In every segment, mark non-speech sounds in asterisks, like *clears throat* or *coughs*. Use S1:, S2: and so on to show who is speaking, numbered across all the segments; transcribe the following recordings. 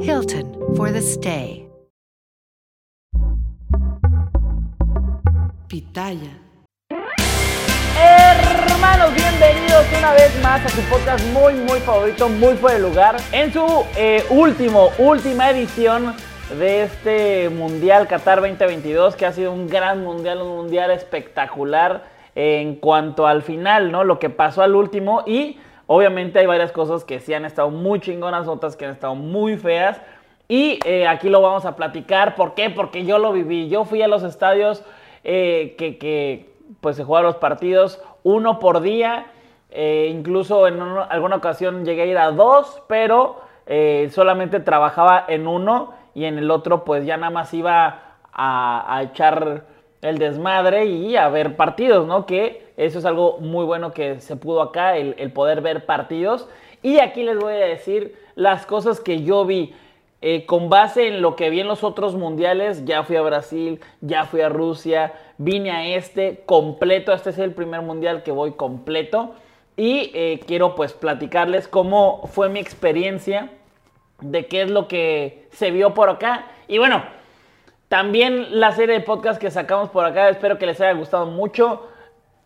S1: Hilton for the stay.
S2: Pitaya.
S3: Hermanos, bienvenidos una vez más a su podcast muy, muy favorito, muy por el lugar. En su eh, último, última edición de este Mundial Qatar 2022, que ha sido un gran mundial, un mundial espectacular en cuanto al final, ¿no? Lo que pasó al último y obviamente hay varias cosas que sí han estado muy chingonas, otras que han estado muy feas. Y eh, aquí lo vamos a platicar. ¿Por qué? Porque yo lo viví. Yo fui a los estadios eh, que, que, pues se jugaban los partidos uno por día. Eh, incluso en una, alguna ocasión llegué a ir a dos, pero solamente trabajaba en uno y en el otro pues ya nada más iba a, a echar el desmadre y a ver partidos, ¿no? Que eso es algo muy bueno que se pudo acá, el, poder ver partidos. Y aquí les voy a decir las cosas que yo vi. Eh, con base en lo que vi en los otros mundiales, ya fui a Brasil, ya fui a Rusia, vine a este completo, este es el primer mundial que voy completo. Y eh, quiero pues platicarles cómo fue mi experiencia, de qué es lo que se vio por acá. Y bueno, también la serie de podcast que sacamos por acá, espero que les haya gustado mucho.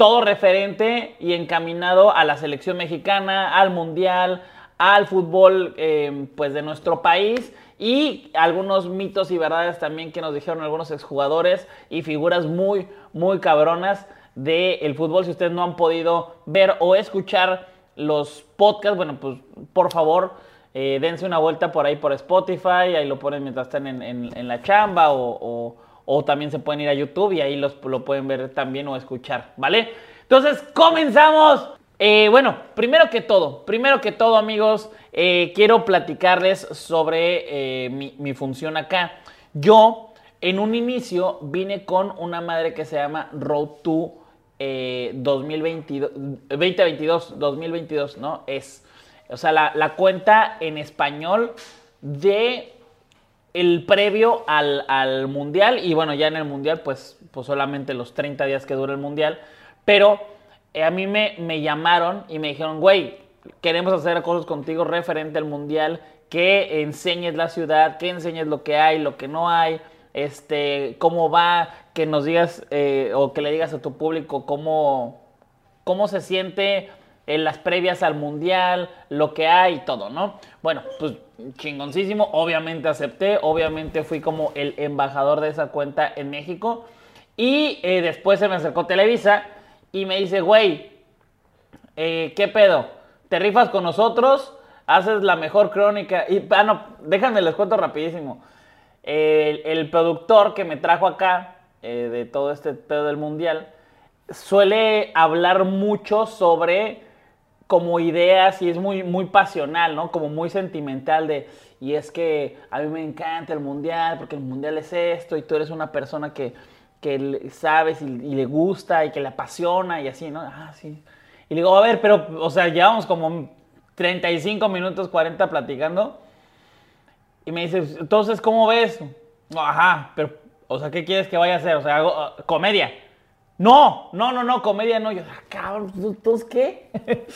S3: Todo referente y encaminado a la selección mexicana, al mundial, al fútbol eh, pues de nuestro país y algunos mitos y verdades también que nos dijeron algunos exjugadores y figuras muy, muy cabronas del fútbol. Si ustedes no han podido ver o escuchar los podcasts, bueno, pues por favor eh, dense una vuelta por ahí por Spotify, ahí lo ponen mientras están en, en, la chamba o, o, también se pueden ir a YouTube y ahí los, lo pueden ver también o escuchar, ¿vale? Entonces, comenzamos. Eh, bueno, primero que todo, primero que todo amigos, eh, quiero platicarles sobre eh, mi, mi, función acá. Yo en un inicio vine con una madre que se llama Road to 2022, 2022, 2022, ¿no? Es o sea, la cuenta en español de el previo al, al, mundial y bueno, ya en el mundial pues, pues solamente los 30 días que dura el mundial, pero eh, a mí me, me, llamaron y me dijeron, güey, queremos hacer cosas contigo referente al mundial, que enseñes la ciudad, que enseñes lo que hay, lo que no hay, este, cómo va, que nos digas eh, o que le digas a tu público cómo, cómo se siente en las previas al mundial, lo que hay y todo, ¿no? Bueno, pues chingoncísimo, obviamente acepté, obviamente fui como el embajador de esa cuenta en México y eh, después se me acercó Televisa y me dice, güey, eh, ¿qué pedo? ¿Te rifas con nosotros? Haces la mejor crónica y, ah, no, déjame les cuento rapidísimo. El, productor que me trajo acá eh, de todo este pedo del mundial suele hablar mucho sobre como ideas y es muy, muy pasional, ¿no? Como muy sentimental de, y es que a mí me encanta el mundial porque el mundial es esto y tú eres una persona que, que sabes y, le gusta y que le apasiona y así, ¿no? Ah, sí. Y le digo, a ver, pero, o sea, llevamos como 35 minutos, 40 platicando. Y me dice, entonces, ¿cómo ves? Ajá, pero, o sea, ¿qué quieres que vaya a hacer? O sea, hago uh, comedia. No, no, no, no, comedia no. Yo, ah, cabrón, ¿entonces qué? *laughs*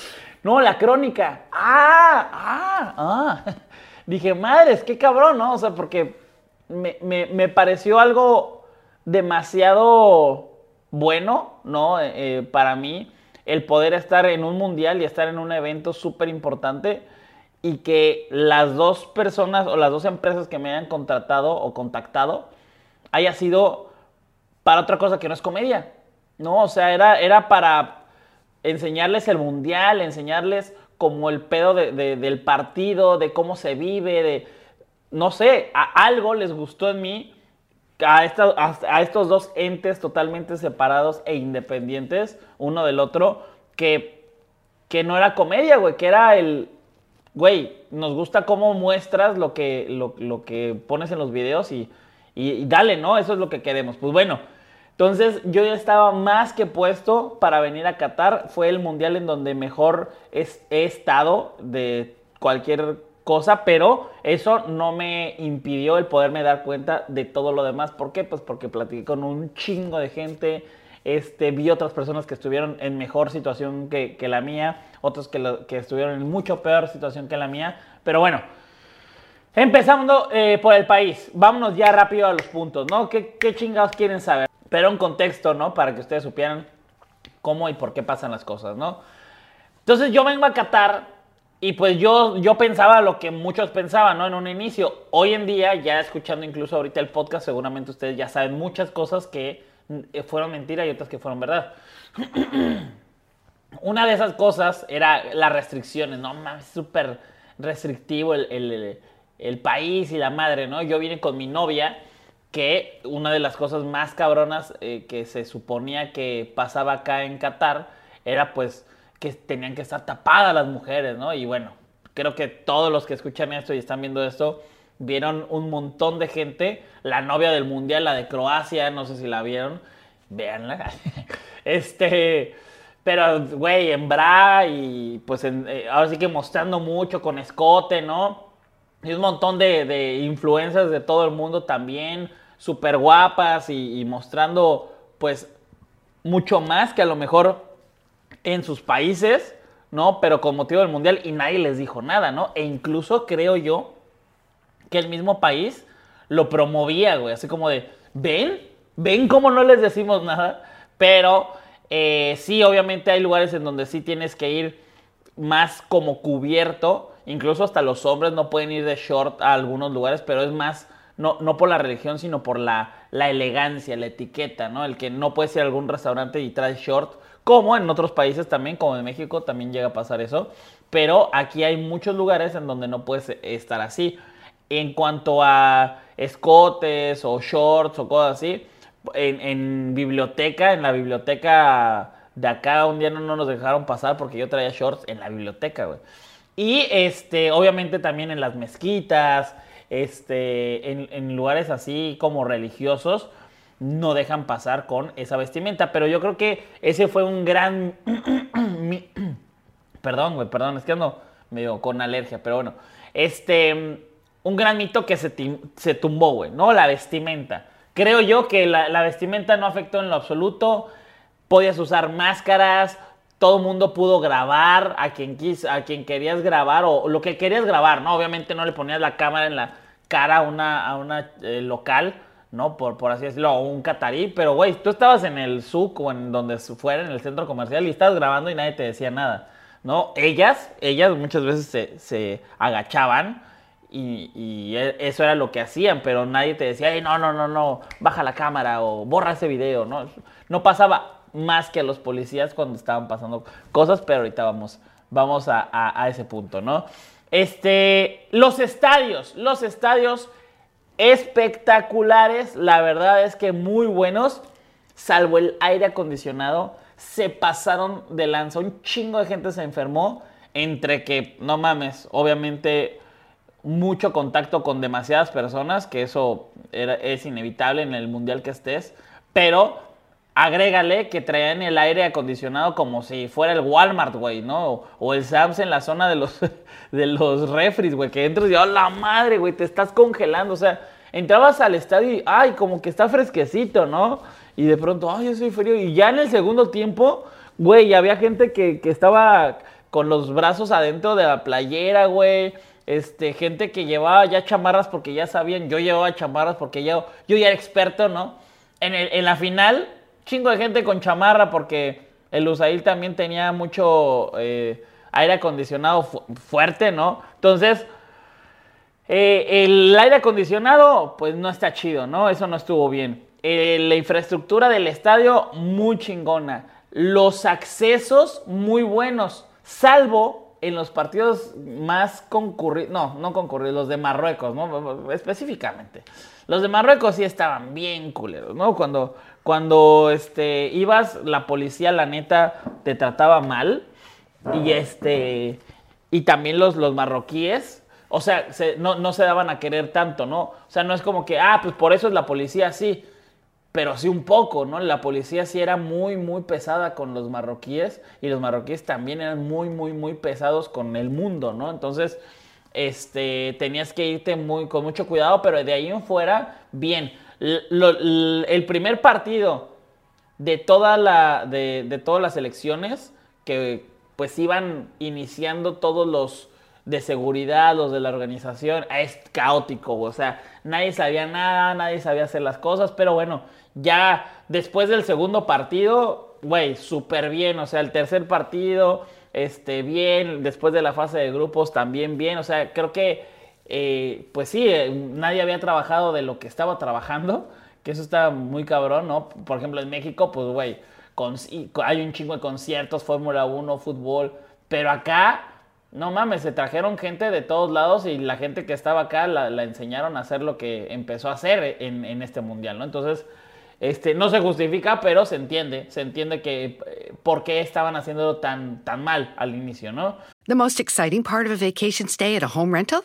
S3: No, la crónica. Ah, ah, ah. *laughs* Dije, madres, qué cabrón, ¿no? O sea, porque me, me, me pareció algo demasiado bueno, ¿no? Eh, para mí, el poder estar en un mundial y estar en un evento súper importante. y que las dos personas o las dos empresas que me hayan contratado o contactado haya sido para otra cosa que no es comedia. No, o sea, era, era para enseñarles el mundial, enseñarles como el pedo del partido, de cómo se vive, de, no sé, a algo les gustó en mí, a, a, estos dos entes totalmente separados e independientes uno del otro, que, que no era comedia, güey, que era el, güey, nos gusta cómo muestras lo que, lo, que pones en los videos y, y dale, ¿no? Eso es lo que queremos. Pues bueno. Entonces yo ya estaba más que puesto para venir a Qatar. Fue el mundial en donde mejor he estado de cualquier cosa, pero eso no me impidió el poderme dar cuenta de todo lo demás. ¿Por qué? Pues porque platiqué con un chingo de gente, este, vi otras personas que estuvieron en mejor situación que, la mía, otros que, estuvieron en mucho peor situación que la mía, pero bueno. Empezando eh, por el país, vámonos ya rápido a los puntos, ¿no? ¿Qué, ¿Qué chingados quieren saber? Pero un contexto, ¿no? Para que ustedes supieran cómo y por qué pasan las cosas, ¿no? Entonces yo vengo a Qatar y pues yo, yo pensaba lo que muchos pensaban, ¿no? En un inicio. Hoy en día, ya escuchando incluso ahorita el podcast, seguramente ustedes ya saben muchas cosas que eh, fueron mentira y otras que fueron verdad. *clears throat* Una de esas cosas era las restricciones, ¿no? Mames, súper restrictivo el, el, el país y la madre, ¿no? Yo vine con mi novia que una de las cosas más cabronas eh, que se suponía que pasaba acá en Qatar era pues que tenían que estar tapadas las mujeres, ¿no? Y bueno, creo que todos los que escuchan esto y están viendo esto vieron un montón de gente, la novia del mundial, la de Croacia, no sé si la vieron, véanla. *laughs* este, pero güey, en bra y pues eh, ahora sí que mostrando mucho con escote, ¿no? Y un montón de, influencers de todo el mundo también súper guapas y, mostrando pues mucho más que a lo mejor en sus países, ¿no? Pero con motivo del mundial y nadie les dijo nada, ¿no? E incluso creo yo que el mismo país lo promovía, güey, así como de, ven, ven cómo no les decimos nada, pero eh, sí, obviamente hay lugares en donde sí tienes que ir más como cubierto, incluso hasta los hombres no pueden ir de short a algunos lugares, pero es más no, no por la religión, sino por la, la elegancia, la etiqueta, ¿no? El que no puedes ir a algún restaurante y traes short, como en otros países también, como en México también llega a pasar eso, pero aquí hay muchos lugares en donde no puedes estar así. En cuanto a escotes o shorts o cosas así, en, en biblioteca, en la biblioteca de acá un día no, no, nos dejaron pasar porque yo traía shorts en la biblioteca, güey. Y este, obviamente también en las mezquitas, este, en, lugares así como religiosos, no dejan pasar con esa vestimenta. Pero yo creo que ese fue un gran... *clears throat* *clears throat* perdón, güey, perdón, es que ando medio con alergia, pero bueno. Este, un gran mito que se, se tumbó, güey, ¿no? La vestimenta. Creo yo que la, la, vestimenta no afectó en lo absoluto. Podías usar máscaras, todo mundo pudo grabar a quien quis, a quien querías grabar o lo que querías grabar, ¿no? Obviamente no le ponías la cámara en la cara a una, a una eh, local, ¿no? Por, por así decirlo, un catarí, pero güey, tú estabas en el SUC o en donde fuera, en el centro comercial y estabas grabando y nadie te decía nada, ¿no? Ellas, ellas muchas veces se, se agachaban y, e, eso era lo que hacían, pero nadie te decía, no, no, no, no, baja la cámara o borra ese video, ¿no? No pasaba más que a los policías cuando estaban pasando cosas, pero ahorita vamos, vamos a, ese punto, ¿no? Este, los estadios, los estadios espectaculares, la verdad es que muy buenos, salvo el aire acondicionado, se pasaron de lanza, un chingo de gente se enfermó, entre que, no mames, obviamente mucho contacto con demasiadas personas, que eso es inevitable en el mundial que estés, pero agrégale que traían el aire acondicionado como si fuera el Walmart, güey, ¿no? O, el Sams en la zona de los, *laughs* de los güey, que entras y, oh, la madre, güey, te estás congelando, o sea, entrabas al estadio y, ay, como que está fresquecito, ¿no? Y de pronto, ay, yo soy frío, y ya en el segundo tiempo, güey, había gente que, que estaba con los brazos adentro de la playera, güey, este, gente que llevaba ya chamarras porque ya sabían, yo llevaba chamarras porque yo, yo ya era experto, ¿no? En, el, en la final chingo de gente con chamarra porque el Usail también tenía mucho... Eh, aire acondicionado fuerte, ¿no? Entonces, eh, el aire acondicionado, pues no está chido, ¿no? Eso no estuvo bien. Eh, la infraestructura del estadio, muy chingona. Los accesos, muy buenos, salvo en los partidos más concurridos, no, no concurridos, los de Marruecos, ¿no? Específicamente. Los de Marruecos sí estaban bien culeros, ¿no? Cuando, cuando este, ibas, la policía, la neta, te trataba mal. Y este. Y también los, los marroquíes. O sea, no, no, se daban a querer tanto, ¿no? O sea, no es como que, ah, pues por eso es la policía así. Pero sí un poco, ¿no? La policía sí era muy, muy pesada con los marroquíes. Y los marroquíes también eran muy, muy, muy pesados con el mundo, ¿no? Entonces, este, tenías que irte muy, con mucho cuidado, pero de ahí en fuera, bien. El primer partido de, toda la, de, todas las elecciones, que pues iban iniciando todos los de seguridad, los de la organización, es caótico, o sea, nadie sabía nada, nadie sabía hacer las cosas, pero bueno, ya después del segundo partido, güey, súper bien, o sea, el tercer partido este, bien, después de la fase de grupos también bien, o sea, creo que, eh, pues sí, eh, nadie había trabajado de lo que estaba trabajando, que eso está muy cabrón, ¿no? Por ejemplo, en México, pues, güey, hay un chingo de conciertos, Fórmula 1, fútbol, pero acá, no mames, se trajeron gente de todos lados y la gente que estaba acá la, enseñaron a hacer lo que empezó a hacer en, este mundial, ¿no? Entonces, este, no se justifica, pero se entiende, se entiende que eh, por qué estaban haciendo tan, tan mal al inicio, ¿no?
S1: The most exciting part of a vacation stay at a home rental?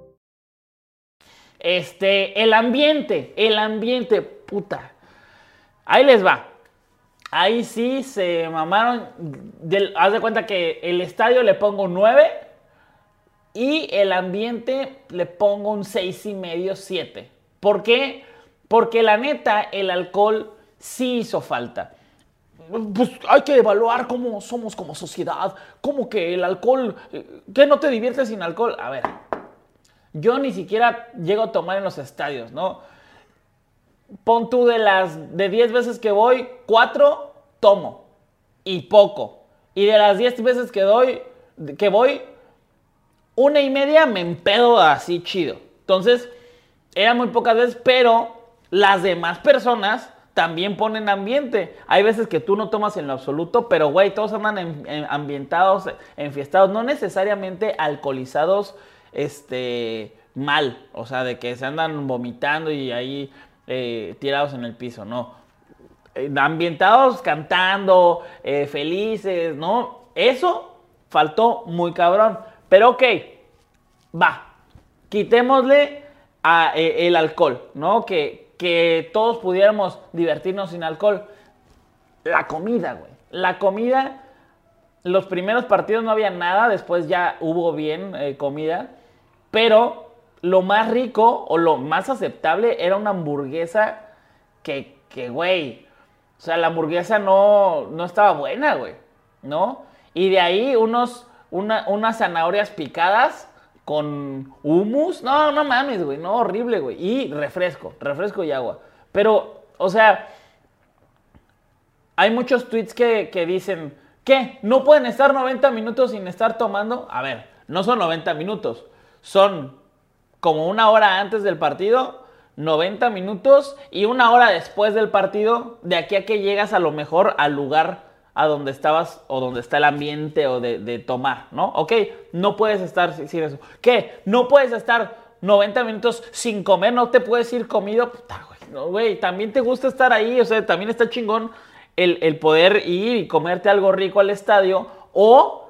S3: Este, el ambiente, el ambiente, puta. Ahí les va. Ahí sí se mamaron. haz de cuenta que el estadio le pongo 9 y el ambiente le pongo un 6 y medio, 7. ¿Por qué? Porque la neta, el alcohol sí hizo falta pues hay que evaluar cómo somos como sociedad, cómo que el alcohol, eh, que no te diviertes sin alcohol. A ver, yo ni siquiera llego a tomar en los estadios, ¿no? Pon tú de las de 10 veces que voy, 4 tomo y poco. Y de las 10 veces que doy, que voy, una y media me empedo así chido. Entonces, era muy pocas veces, pero las demás personas también ponen ambiente. Hay veces que tú no tomas en lo absoluto, pero güey, todos andan ambientados, enfiestados, no necesariamente alcoholizados, este, mal, o sea, de que se andan vomitando y ahí eh, tirados en el piso, no. Eh, ambientados cantando, eh, felices, ¿no? Eso faltó muy cabrón. Pero ok, va, quitémosle a, el alcohol, ¿no? Que, que todos pudiéramos divertirnos sin alcohol. La comida, güey. La comida, los primeros partidos no había nada, después ya hubo bien comida, pero lo más rico o lo más aceptable era una hamburguesa que, que güey, o sea, la hamburguesa no, no estaba buena, güey, ¿no? Y de ahí unos, unas zanahorias picadas con humus. No, no mames, güey. No, horrible, güey. Y refresco, refresco y agua. Pero, o sea, hay muchos tweets que, que dicen, ¿qué? ¿No pueden estar 90 minutos sin estar tomando? A ver, no son 90 minutos. Son como una hora antes del partido, 90 minutos y una hora después del partido, de aquí a que llegas a lo mejor al lugar a donde estabas o donde está el ambiente o de, tomar, ¿no? Ok, no puedes estar sin eso. ¿Qué? No puedes estar 90 minutos sin comer, no te puedes ir comido. Puta, güey, no, güey, también te gusta estar ahí, o sea, también está chingón el, el poder ir y comerte algo rico al estadio o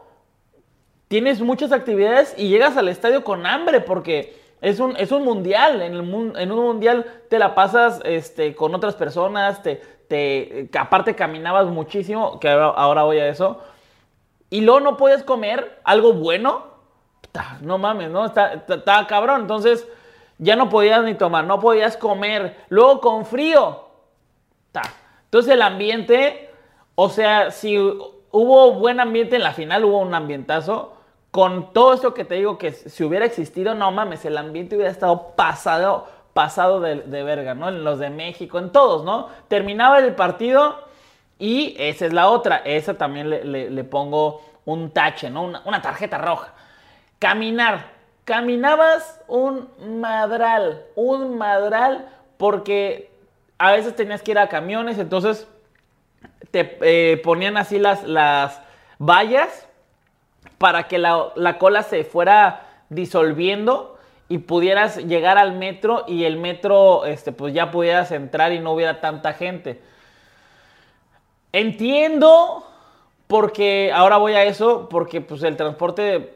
S3: tienes muchas actividades y llegas al estadio con hambre porque es un, es un mundial. En, un mundial te la pasas este, con otras personas, te, te, aparte caminabas muchísimo, que ahora, voy a eso. Y luego no puedes comer algo bueno. no mames, ¿no? Estaba cabrón. Entonces, ya no podías ni tomar, no podías comer. Luego con frío. Entonces el ambiente, o sea, si hubo buen ambiente en la final, hubo un ambientazo. Con todo esto que te digo, que si hubiera existido, no mames, el ambiente hubiera estado pasado, pasado de, verga, ¿no? En los de México, en todos, ¿no? Terminaba el partido y esa es la otra. Esa también le, pongo un tache, ¿no? Una, una tarjeta roja. Caminar. Caminabas un madral, un madral, porque a veces tenías que ir a camiones, entonces te eh, ponían así las, las vallas para que la, cola se fuera disolviendo y pudieras llegar al metro y el metro, este, pues ya pudieras entrar y no hubiera tanta gente. Entiendo, porque ahora voy a eso, porque pues el transporte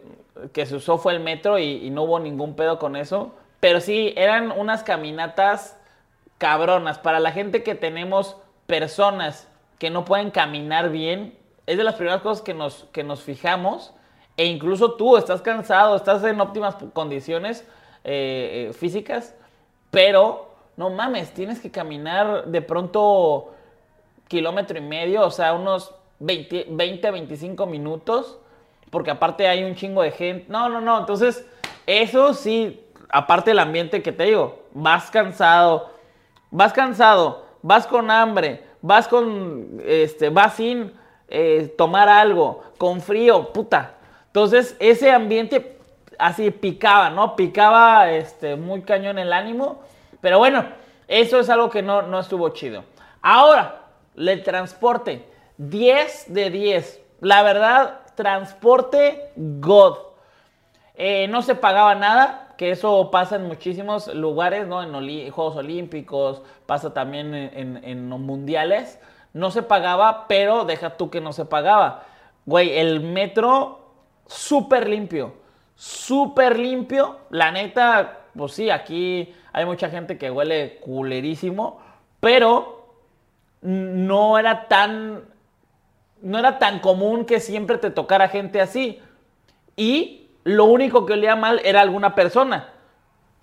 S3: que se usó fue el metro y, y no hubo ningún pedo con eso. Pero sí, eran unas caminatas cabronas. Para la gente que tenemos personas que no pueden caminar bien, es de las primeras cosas que nos, que nos fijamos. E incluso tú estás cansado, estás en óptimas condiciones eh, eh, físicas, pero no mames, tienes que caminar de pronto kilómetro y medio, o sea, unos 20, 20 25 minutos, porque aparte hay un chingo de gente. No, no, no, entonces eso sí, aparte del ambiente que te digo, vas cansado, vas cansado, vas con hambre, vas con, este, vas sin eh, tomar algo, con frío, puta. Entonces ese ambiente así picaba, ¿no? Picaba este, muy cañón el ánimo. Pero bueno, eso es algo que no, no estuvo chido. Ahora, el transporte, 10 de 10. La verdad, transporte God. Eh, no se pagaba nada que eso pasa en muchísimos lugares, ¿no? En Juegos Olímpicos, pasa también en, mundiales. No se pagaba, pero deja tú que no se pagaba. Güey, el metro súper limpio, súper limpio. La neta, pues sí, aquí hay mucha gente que huele culerísimo, pero no era tan, no era tan común que siempre te tocara gente así. Y lo único que olía mal era alguna persona.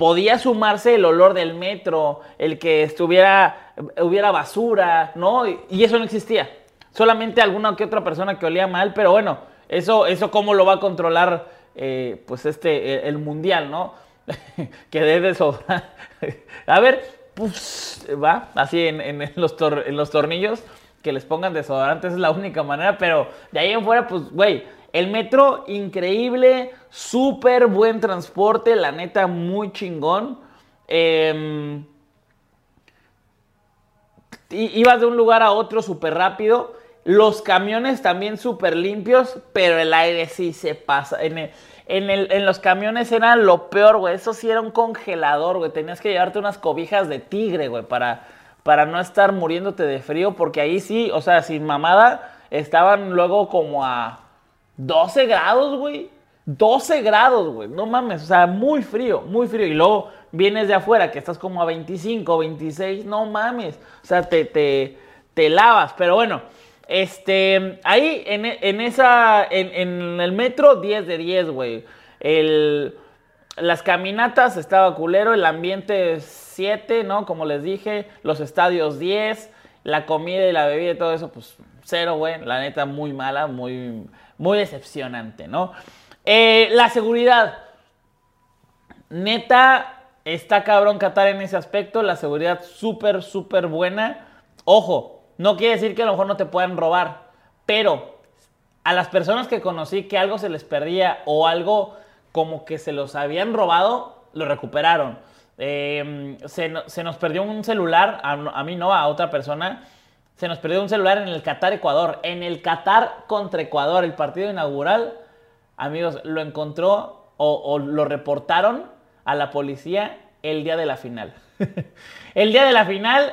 S3: Podía sumarse el olor del metro, el que estuviera, hubiera basura, ¿no? Y eso no existía. Solamente alguna que otra persona que olía mal, pero bueno, eso, eso cómo lo va a controlar, eh, pues este, el, mundial, ¿no? *laughs* que debe sobrar. *laughs* a ver, pues, va, así en, los en los tornillos, que les pongan desodorantes es la única manera, pero de ahí en fuera, pues, güey, el metro, increíble, súper buen transporte, la neta, muy chingón. Em, ibas de un lugar a otro súper rápido. Los camiones también súper limpios, pero el aire sí se pasa. En, en, los camiones era lo peor, güey. Eso sí era un congelador, güey. Tenías que llevarte unas cobijas de tigre, güey, para, para no estar muriéndote de frío, porque ahí sí, o sea, sin mamada, estaban luego como a 12 grados, güey. 12 grados, güey. No mames. O sea, muy frío, muy frío. Y luego vienes de afuera, que estás como a 25, 26. No mames. O sea, te, te, te lavas. Pero bueno, este, ahí en, en esa, en, el metro, 10 de 10, güey. El, las caminatas estaba culero, el ambiente 7, ¿no? Como les dije, los estadios 10, la comida y la bebida y todo eso, pues cero, güey. La neta, muy mala, muy muy decepcionante, ¿no? Eh, la seguridad. Neta, está cabrón Qatar en ese aspecto. La seguridad súper, súper buena. Ojo, no quiere decir que a lo mejor no te puedan robar, pero a las personas que conocí que algo se les perdía o algo como que se los habían robado, lo recuperaron. Em, se, nos perdió un celular, a mí no, a otra persona se nos perdió un celular en el Qatar-Ecuador. En el Qatar contra Ecuador, el partido inaugural, amigos, lo encontró o, lo reportaron a la policía el día de la final. *laughs* el día de la final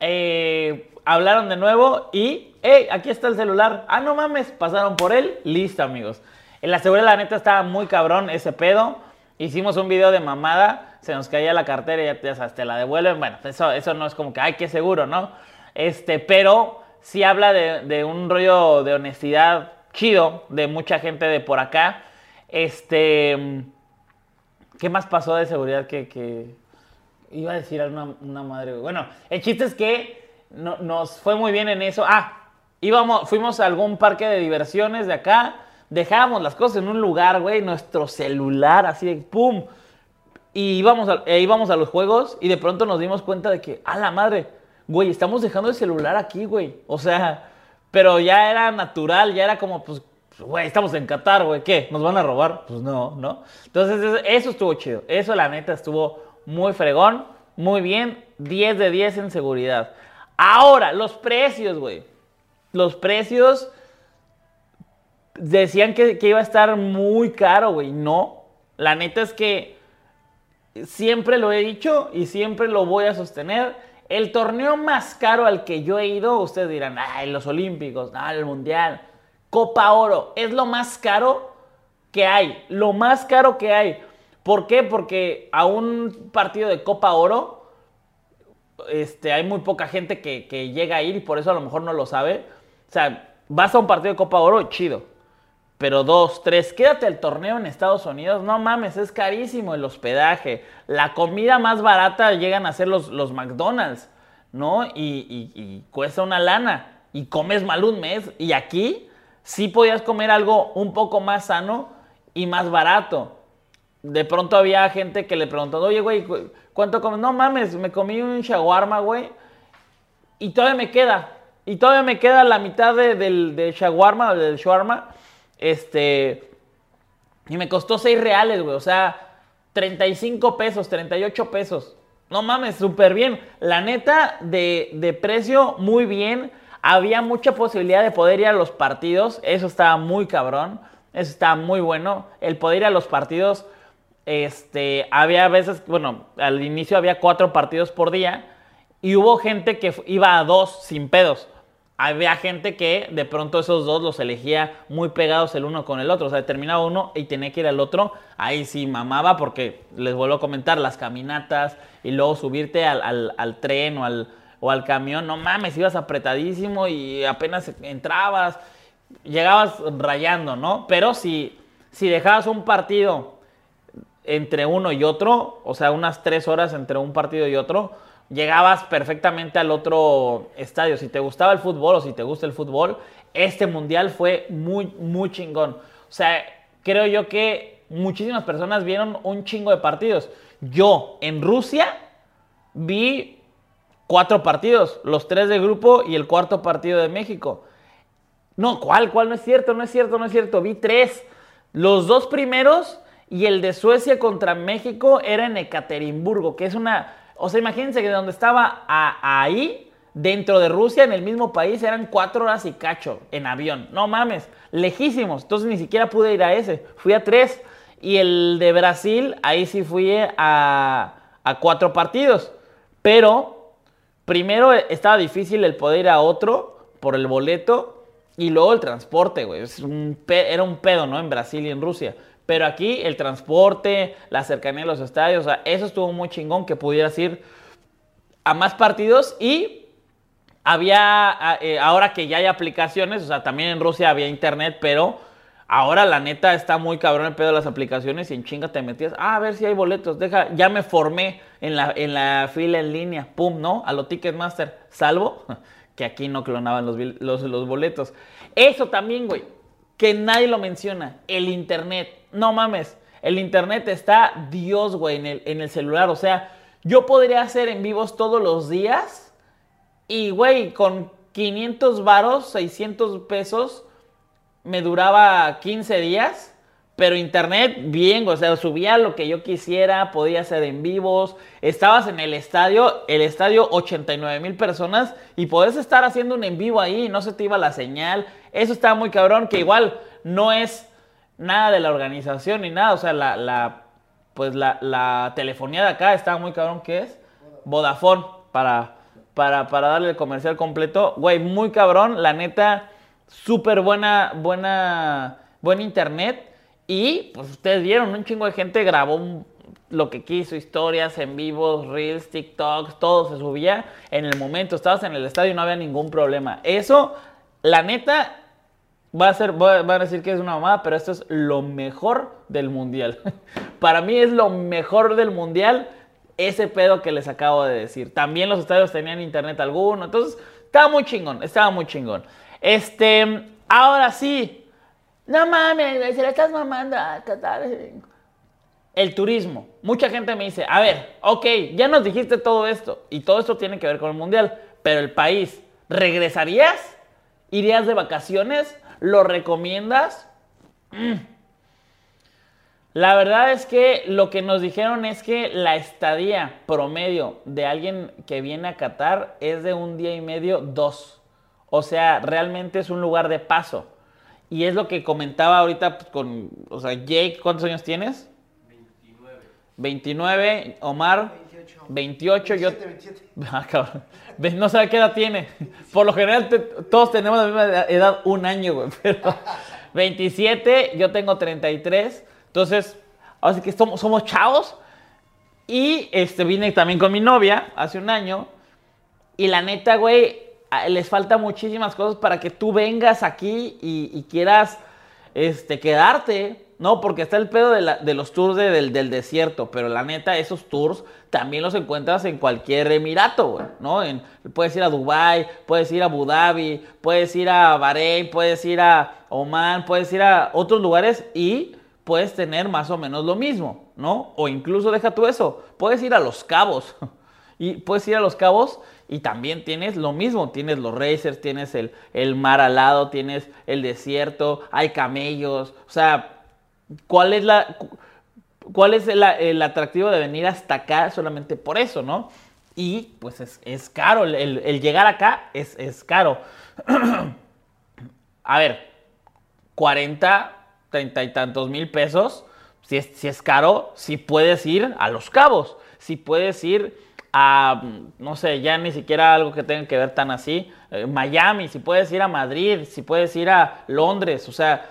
S3: eh, hablaron de nuevo y, hey, aquí está el celular. Ah, no mames, pasaron por él. Listo, amigos. En la seguridad, la neta, estaba muy cabrón ese pedo. Hicimos un video de mamada, se nos caía la cartera y ya, ya te la devuelven. Bueno, eso, eso no es como que, ay, qué seguro, ¿no? Este, pero sí habla de, un rollo de honestidad chido de mucha gente de por acá. Este. ¿Qué más pasó de seguridad que, iba a decir a una, madre? Bueno, el chiste es que nos fue muy bien en eso. Ah, íbamos, fuimos a algún parque de diversiones de acá, dejábamos las cosas en un lugar, güey, nuestro celular, así de pum. Y íbamos a, e íbamos a los juegos y de pronto nos dimos cuenta de que, a la madre, güey, estamos dejando el celular aquí, güey. O sea, pero ya era natural, ya era como, pues, güey, estamos en Qatar, güey, ¿qué? ¿Nos van a robar? Pues no, ¿no? Entonces, eso estuvo chido. Eso, la neta, estuvo muy fregón, muy bien. 10 de 10 en seguridad. Ahora, los precios, güey. Los precios decían que, que iba a estar muy caro, güey. No. La neta es que siempre lo he dicho y siempre lo voy a sostener. El torneo más caro al que yo he ido, ustedes dirán, ay, los Olímpicos, ah, el Mundial. Copa Oro. Es lo más caro que hay. Lo más caro que hay. ¿Por qué? Porque a un partido de Copa Oro este, hay muy poca gente que, que, llega a ir y por eso a lo mejor no lo sabe. O sea, vas a un partido de Copa Oro, chido. Pero dos, tres, quédate el torneo en Estados Unidos. No mames, es carísimo el hospedaje. La comida más barata llegan a ser los, los McDonald's, ¿no? Y, cuesta una lana. Y comes mal un mes. Y aquí sí podías comer algo un poco más sano y más barato. De pronto había gente que le preguntó, oye, güey, ¿cuánto comes? No mames, me comí un shawarma, güey, y todavía me queda. Y todavía me queda la mitad del, del shawarma, del shawarma, este, y me costó 6 reales, güey, o sea, 35 pesos, 38 pesos. No mames, súper bien. La neta, de, de precio, muy bien. Había mucha posibilidad de poder ir a los partidos, eso estaba muy cabrón, eso estaba muy bueno. El poder ir a los partidos, este, había veces, bueno, al inicio había cuatro partidos por día y hubo gente que iba a dos sin pedos. Había gente que de pronto esos dos los elegía muy pegados el uno con el otro. O sea, terminaba uno y tenía que ir al otro. Ahí sí mamaba porque les vuelvo a comentar las caminatas y luego subirte al, al tren o al, o al camión, no mames, ibas apretadísimo y apenas entrabas, llegabas rayando, ¿no? Pero si, si dejabas un partido entre uno y otro, o sea, unas tres horas entre un partido y otro, llegabas perfectamente al otro estadio. Si te gustaba el fútbol o si te gusta el fútbol, este mundial fue muy, muy chingón. O sea, creo yo que muchísimas personas vieron un chingo de partidos. Yo en Rusia vi cuatro partidos, los tres de grupo y el cuarto partido de México. No, ¿cuál? ¿Cuál? No es cierto, no es cierto, no es cierto. Vi tres. Los dos primeros y el de Suecia contra México era en Ekaterimburgo, que es una... O sea, imagínense que de donde estaba ahí, dentro de Rusia, en el mismo país, eran cuatro horas y cacho en avión. No mames, lejísimos. Entonces ni siquiera pude ir a ese. Fui a tres. Y el de Brasil, ahí sí fui a, a cuatro partidos. Pero primero estaba difícil el poder ir a otro por el boleto y luego el transporte, güey. era un pedo, ¿no? En Brasil y en Rusia. Pero aquí el transporte, la cercanía de los estadios, o sea, eso estuvo muy chingón que pudieras ir a más partidos y había, eh, ahora que ya hay aplicaciones, o sea, también en Rusia había internet, pero Ahora la neta está muy cabrón el pedo de las aplicaciones y en chinga te metías, ah, a ver si hay boletos, deja, ya me formé en la, en la fila en línea, pum, ¿no? A lo Ticketmaster, salvo *laughs* que aquí no clonaban los, los, los boletos. Eso también, güey, que nadie lo menciona, el internet, no mames, el internet está Dios, güey, en el, en el celular, o sea, yo podría hacer en vivos todos los días y, güey, con 500 varos, 600 pesos me duraba 15 días, pero internet bien, o sea, subía lo que yo quisiera, podía hacer en vivos, estabas en el estadio, el estadio 89 mil personas y podés estar haciendo un en vivo ahí, no se te iba la señal, eso estaba muy cabrón, que igual no es nada de la organización ni nada, o sea, la, la pues la, la, telefonía de acá estaba muy cabrón, ¿qué es? Vodafone, para, para, para darle el comercial completo, güey, muy cabrón, la neta súper buena, buena, buen internet. Y pues ustedes vieron, un chingo de gente grabó lo que quiso, historias en vivos, reels, TikToks, todo se subía en el momento. Estabas en el estadio y no había ningún problema. Eso, la neta, va a ser, van a decir que es una mamada, pero esto es lo mejor del mundial. *laughs* Para mí es lo mejor del mundial ese pedo que les acabo de decir. También los estadios tenían internet alguno, entonces estaba muy chingón, estaba muy chingón. Este, ahora sí, no mames, se le estás mamando a Qatar. El turismo. Mucha gente me dice, a ver, ok, ya nos dijiste todo esto y todo esto tiene que ver con el mundial, pero el país, ¿regresarías? ¿Irías de vacaciones? ¿Lo recomiendas? Mm. La verdad es que lo que nos dijeron es que la estadía promedio de alguien que viene a Qatar es de un día y medio, dos. O sea, realmente es un lugar de paso. Y es lo que comentaba ahorita pues, con, o sea, Jake, ¿cuántos años tienes? 29. 29, Omar. 28. 28 yo... 27. *laughs* Ah, cabrón. No sé qué edad tiene. Por lo general todos tenemos la misma edad, un año, güey. *laughs* Pero 27, yo tengo 33. Entonces, ahora que somos, somos chavos. Y este, vine también con mi novia hace un año. Y la neta, güey, les falta muchísimas cosas para que tú vengas aquí y, quieras este, quedarte. No, porque está el pedo de, los tours del, desierto, pero la neta, esos tours también los encuentras en cualquier emirato, ¿no? puedes ir a Dubai, puedes ir a Abu Dhabi, puedes ir a Bahrein, puedes ir a Oman, puedes ir a otros lugares y puedes tener más o menos lo mismo, ¿no? O incluso deja tú eso, puedes ir a Los Cabos *laughs* y puedes ir a Los Cabos y también tienes lo mismo, tienes los racers, tienes el, el mar al lado, tienes el desierto, hay camellos, o sea, ¿cuál es la... ¿Cuál es el, atractivo de venir hasta acá solamente por eso, no? Y pues es, caro, el, llegar acá es, es caro. *clears throat* a ver, 40 treinta y tantos mil pesos, si es, si es caro, si puedes ir a Los Cabos, si puedes ir a, no sé, ya ni siquiera algo que tenga que ver tan así, eh, Miami, si puedes ir a Madrid, si puedes ir a Londres, o sea,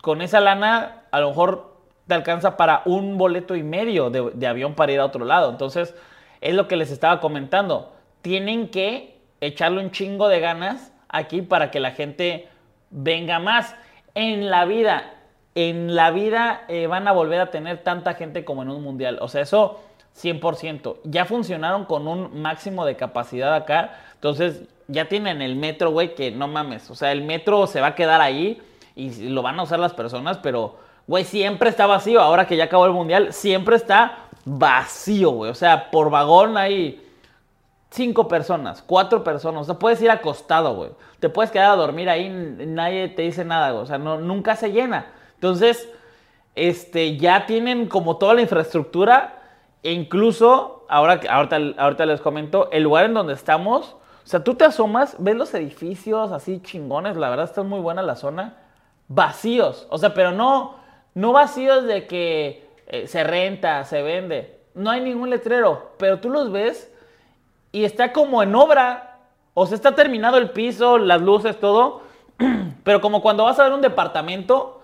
S3: con esa lana a lo mejor te alcanza para un boleto y medio de, avión para ir a otro lado. Entonces, es lo que les estaba comentando. Tienen que echarle un chingo de ganas aquí para que la gente venga más. En la vida, en la vida eh, van a volver a tener tanta gente como en un mundial. O sea, eso 100%. Ya funcionaron con un máximo de capacidad acá. Entonces, ya tienen el metro, güey, que no mames. O sea, el metro se va a quedar ahí y lo van a usar las personas, pero, güey, siempre está vacío. Ahora que ya acabó el mundial, siempre está vacío, güey. O sea, por vagón hay cinco personas, cuatro personas. O sea, puedes ir acostado, güey. Te puedes quedar a dormir ahí, nadie te dice nada, güey. O sea, no, nunca se llena. Entonces, este, ya tienen como toda la infraestructura e incluso, ahora, ahorita, ahorita les comento, el lugar en donde estamos, o sea, tú te asomas, ves los edificios así chingones, la verdad está muy buena la zona, vacíos, o sea, pero no, no vacíos de que eh, se renta, se vende, no hay ningún letrero, pero tú los ves y está como en obra, o sea, está terminado el piso, las luces, todo, *clears throat* pero como cuando vas a ver un departamento,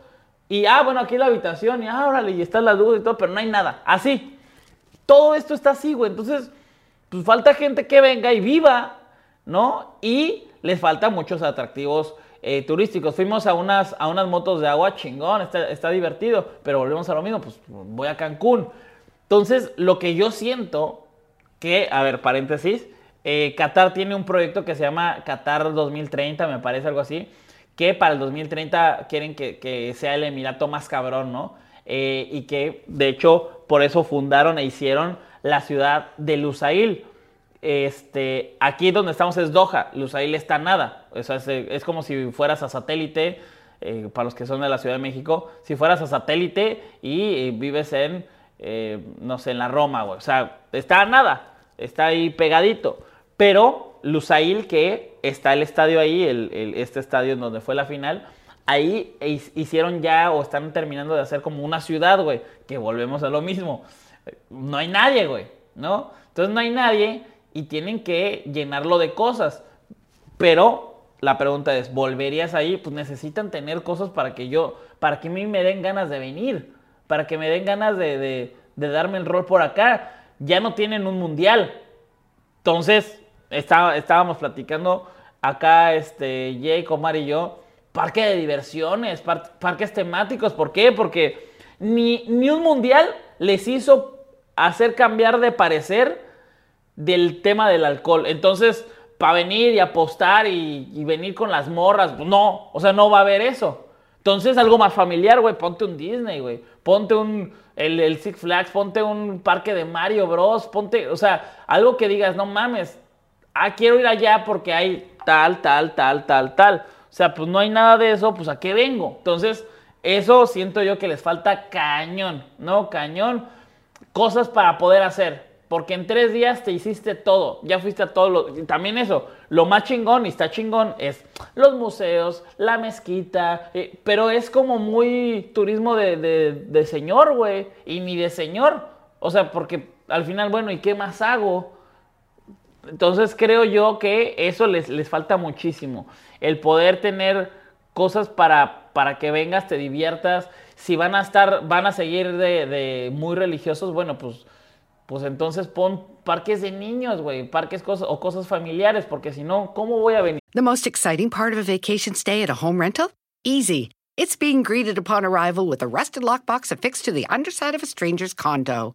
S3: y, ah, bueno, aquí la habitación, y, ah, órale, y está la luz y todo, pero no hay nada. Así. Todo esto está así, güey. Entonces, pues falta gente que venga y viva, ¿no? Y les faltan muchos atractivos eh, turísticos. Fuimos a unas, a unas motos de agua chingón, está, está divertido, pero volvemos a lo mismo, pues voy a Cancún. Entonces, lo que yo siento que, a ver, paréntesis, eh, Qatar tiene un proyecto que se llama Qatar 2030, me parece algo así que para el 2030 quieren que, sea el Emirato más cabrón, ¿no? Eh, y que de hecho por eso fundaron e hicieron la ciudad de Lusail. Este, aquí donde estamos es Doha, Lusail está nada. Sea, es, como si fueras a satélite, eh, para los que son de la Ciudad de México, si fueras a satélite y, vives en, eh, no sé, en la Roma. O sea, está nada, está ahí pegadito. Pero Lusail, que está el estadio ahí, el, este estadio en donde fue la final, ahí hicieron ya o están terminando de hacer como una ciudad, güey, que volvemos a lo mismo. No hay nadie, güey, ¿no? Entonces no hay nadie y tienen que llenarlo de cosas. Pero la pregunta es, ¿volverías ahí? Pues necesitan tener cosas para que yo, para que a mí me den ganas de venir, para que me den ganas de, darme el rol por acá. Ya no tienen un mundial. Entonces, estábamos platicando acá, este, Jake, Omar y yo, parque de diversiones, parques temáticos. ¿Por qué? Porque ni, ni un mundial les hizo hacer cambiar de parecer del tema del alcohol. Entonces, para venir y apostar y, venir con las morras, pues no, o sea, no va a haber eso. Entonces, algo más familiar, güey, ponte un Disney, güey, ponte un, el, el, Six Flags, ponte un parque de Mario Bros, ponte, o sea, algo que digas, no mames, ah, quiero ir allá porque hay tal, tal, tal, tal, tal. Sea, pues no hay nada de eso, pues a qué vengo. Entonces, eso siento yo que les falta cañón, ¿no? Cañón. Cosas para poder hacer. Porque en tres días te hiciste todo. Ya fuiste a todo lo. También eso. Lo más chingón y está chingón es los museos, la mezquita. Eh, pero es como muy turismo de, de señor, güey. Y ni de señor. O sea, porque al final, bueno, ¿y qué más hago? Entonces creo yo que eso les, les falta muchísimo. El poder tener cosas para, para que vengas, te diviertas. Si van a estar, van a seguir de, muy religiosos, bueno, pues, pues entonces pon parques de niños, güey, parques cosas, o cosas familiares, porque si no, ¿cómo voy a venir?
S1: The most exciting part of a vacation stay at a home rental? Easy. It's being greeted upon arrival with a rusted lockbox affixed to the underside of a stranger's condo.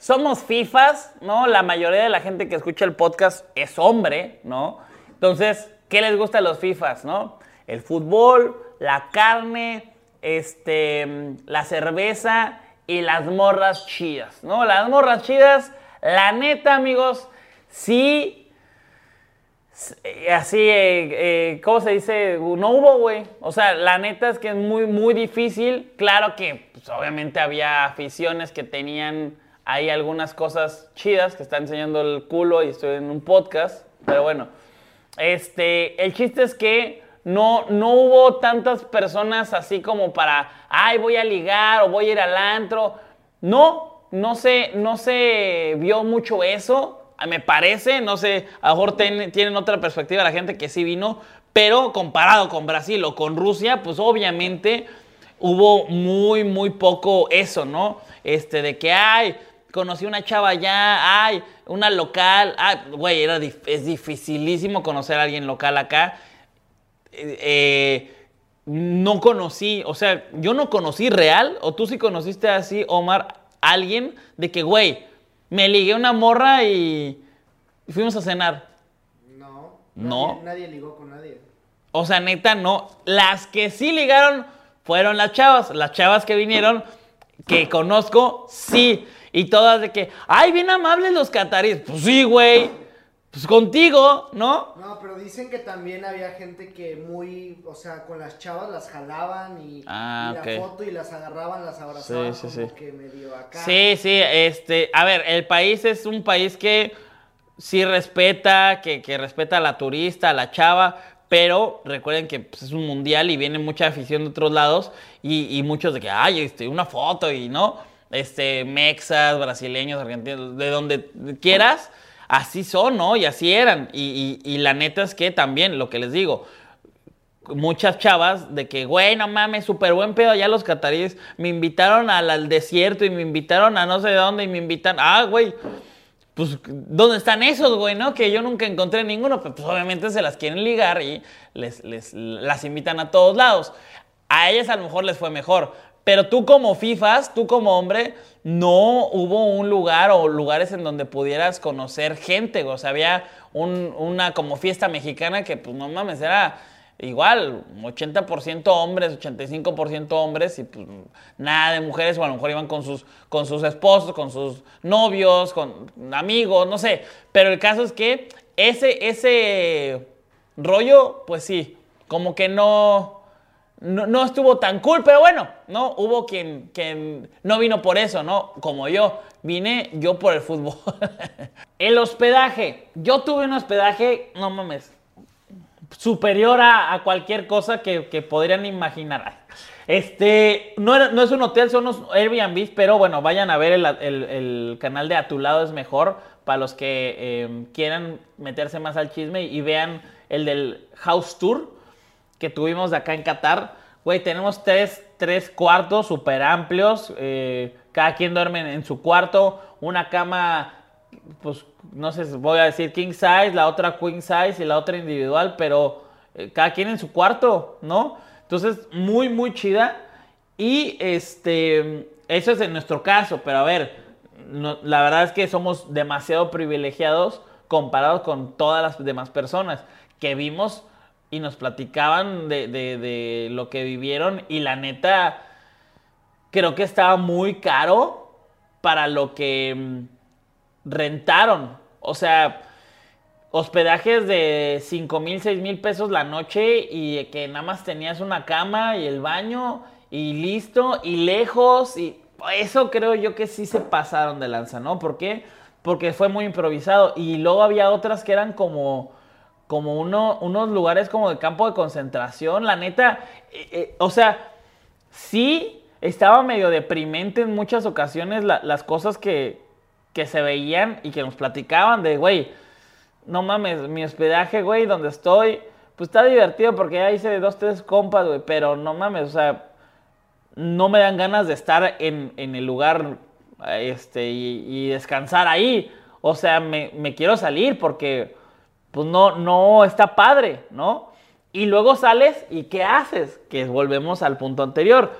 S3: somos FIFAs, ¿no? La mayoría de la gente que escucha el podcast es hombre, ¿no? Entonces, ¿qué les gusta a los FIFAs, no? El fútbol, la carne, este, la cerveza y las morras chidas, ¿no? Las morras chidas, la neta, amigos, sí, así, eh, eh, ¿cómo se dice? No hubo, güey. O sea, la neta es que es muy, muy difícil. Claro que pues, obviamente había aficiones que tenían ahí algunas cosas chidas que está enseñando el culo y estoy en un podcast, pero bueno, este, el chiste es que no, no hubo tantas personas así como para, ay, voy a ligar o voy a ir al antro. No, no se, no se vio mucho eso, me parece, no sé, a lo mejor tienen otra perspectiva la gente que sí vino, pero comparado con Brasil o con Rusia, pues obviamente hubo muy, muy poco eso, ¿no? Este, de que, ay, conocí una chava allá, ay, una local, ay, güey, era es dificilísimo conocer a alguien local acá. Eh, eh, no conocí, o sea, yo no conocí real, o tú sí conociste así, Omar, alguien de que, güey, me ligué una morra y fuimos a cenar.
S2: No.
S3: No.
S2: Nadie, nadie ligó con nadie.
S3: O sea, neta, no. Las que sí ligaron fueron las chavas. Las chavas que vinieron, que conozco, sí. Y todas de que, ay, bien amables los cataríes. Pues sí, güey. Pues contigo, ¿no?
S2: No, pero dicen que también había gente que muy, o sea, con las chavas las jalaban y,
S3: ah,
S2: la foto y las agarraban, las abrazaban sí, sí, como que medio acá.
S3: Sí, sí, este, a ver, el país es un país que sí respeta, que, que respeta a la turista, a la chava, pero recuerden que pues, es un mundial y viene mucha afición de otros lados y, y muchos de que, ay, este, una foto y no este, mexas, brasileños, argentinos, de donde quieras, así son, ¿no? Y así eran. Y, la neta es que también, lo que les digo, muchas chavas de que, güey, no mames, súper buen pedo allá los cataríes. Me invitaron al, desierto y me invitaron a no sé de dónde y me invitan. Ah, güey, pues, ¿dónde están esos, güey, no? Que yo nunca encontré ninguno. Pero pues obviamente se las quieren ligar y les, les, las invitan a todos lados. A ellas a lo mejor les fue mejor. Pero tú como FIFAs, tú como hombre, no hubo un lugar o lugares en donde pudieras conocer gente. O sea, había una como fiesta mexicana que, pues no mames, era igual, 80% hombres, 85% hombres y pues nada de mujeres, o a lo mejor iban con sus, con sus esposos, con sus novios, con amigos, no sé. Pero el caso es que ese, ese rollo, pues sí, como que no, no, estuvo tan cool, pero bueno, ¿no? Hubo quien, no vino por eso, ¿no? Como yo, vine yo por el fútbol. *laughs* el hospedaje. Yo tuve un hospedaje, no mames, superior a, cualquier cosa que, podrían imaginar. Este, no, no es un hotel, son unos Airbnb, pero bueno, vayan a ver el, canal de A tu lado es mejor para los que em, quieran meterse más al chisme y, vean el del House Tour que tuvimos acá en Qatar. Güey, tenemos tres, tres cuartos súper amplios, eh, cada quien duerme en su cuarto, una cama pues no sé, voy a decir king size, la otra queen size y la otra individual, pero eh, cada quien en su cuarto, ¿no? Entonces, muy, muy chida. Y este, eso es en nuestro caso, pero a ver, la verdad es que somos demasiado privilegiados comparados con todas las demás personas que vimos y nos platicaban de, de lo que vivieron y la neta, creo que estaba muy caro para lo que mm, rentaron. O sea, hospedajes de 5 mil, 6 mil pesos la noche y que nada más tenías una cama y el baño y listo y lejos y eso creo yo que sí se pasaron de lanza, ¿no? ¿Por qué? Porque fue muy improvisado y luego había otras que eran como como uno, unos lugares como de campo de concentración, la neta, eh, eh, o sea, sí estaba medio deprimente en muchas ocasiones las cosas que, que se veían y que nos platicaban de, güey, no mames, mi hospedaje, güey, donde estoy, pues está divertido porque ya hice dos, tres compas, güey, pero no mames, o sea, no me dan ganas de estar en, el lugar este, y, descansar ahí. O sea, me, me, quiero salir porque, pues no, no está padre, ¿no? Y luego sales y ¿qué haces? Que volvemos al punto anterior.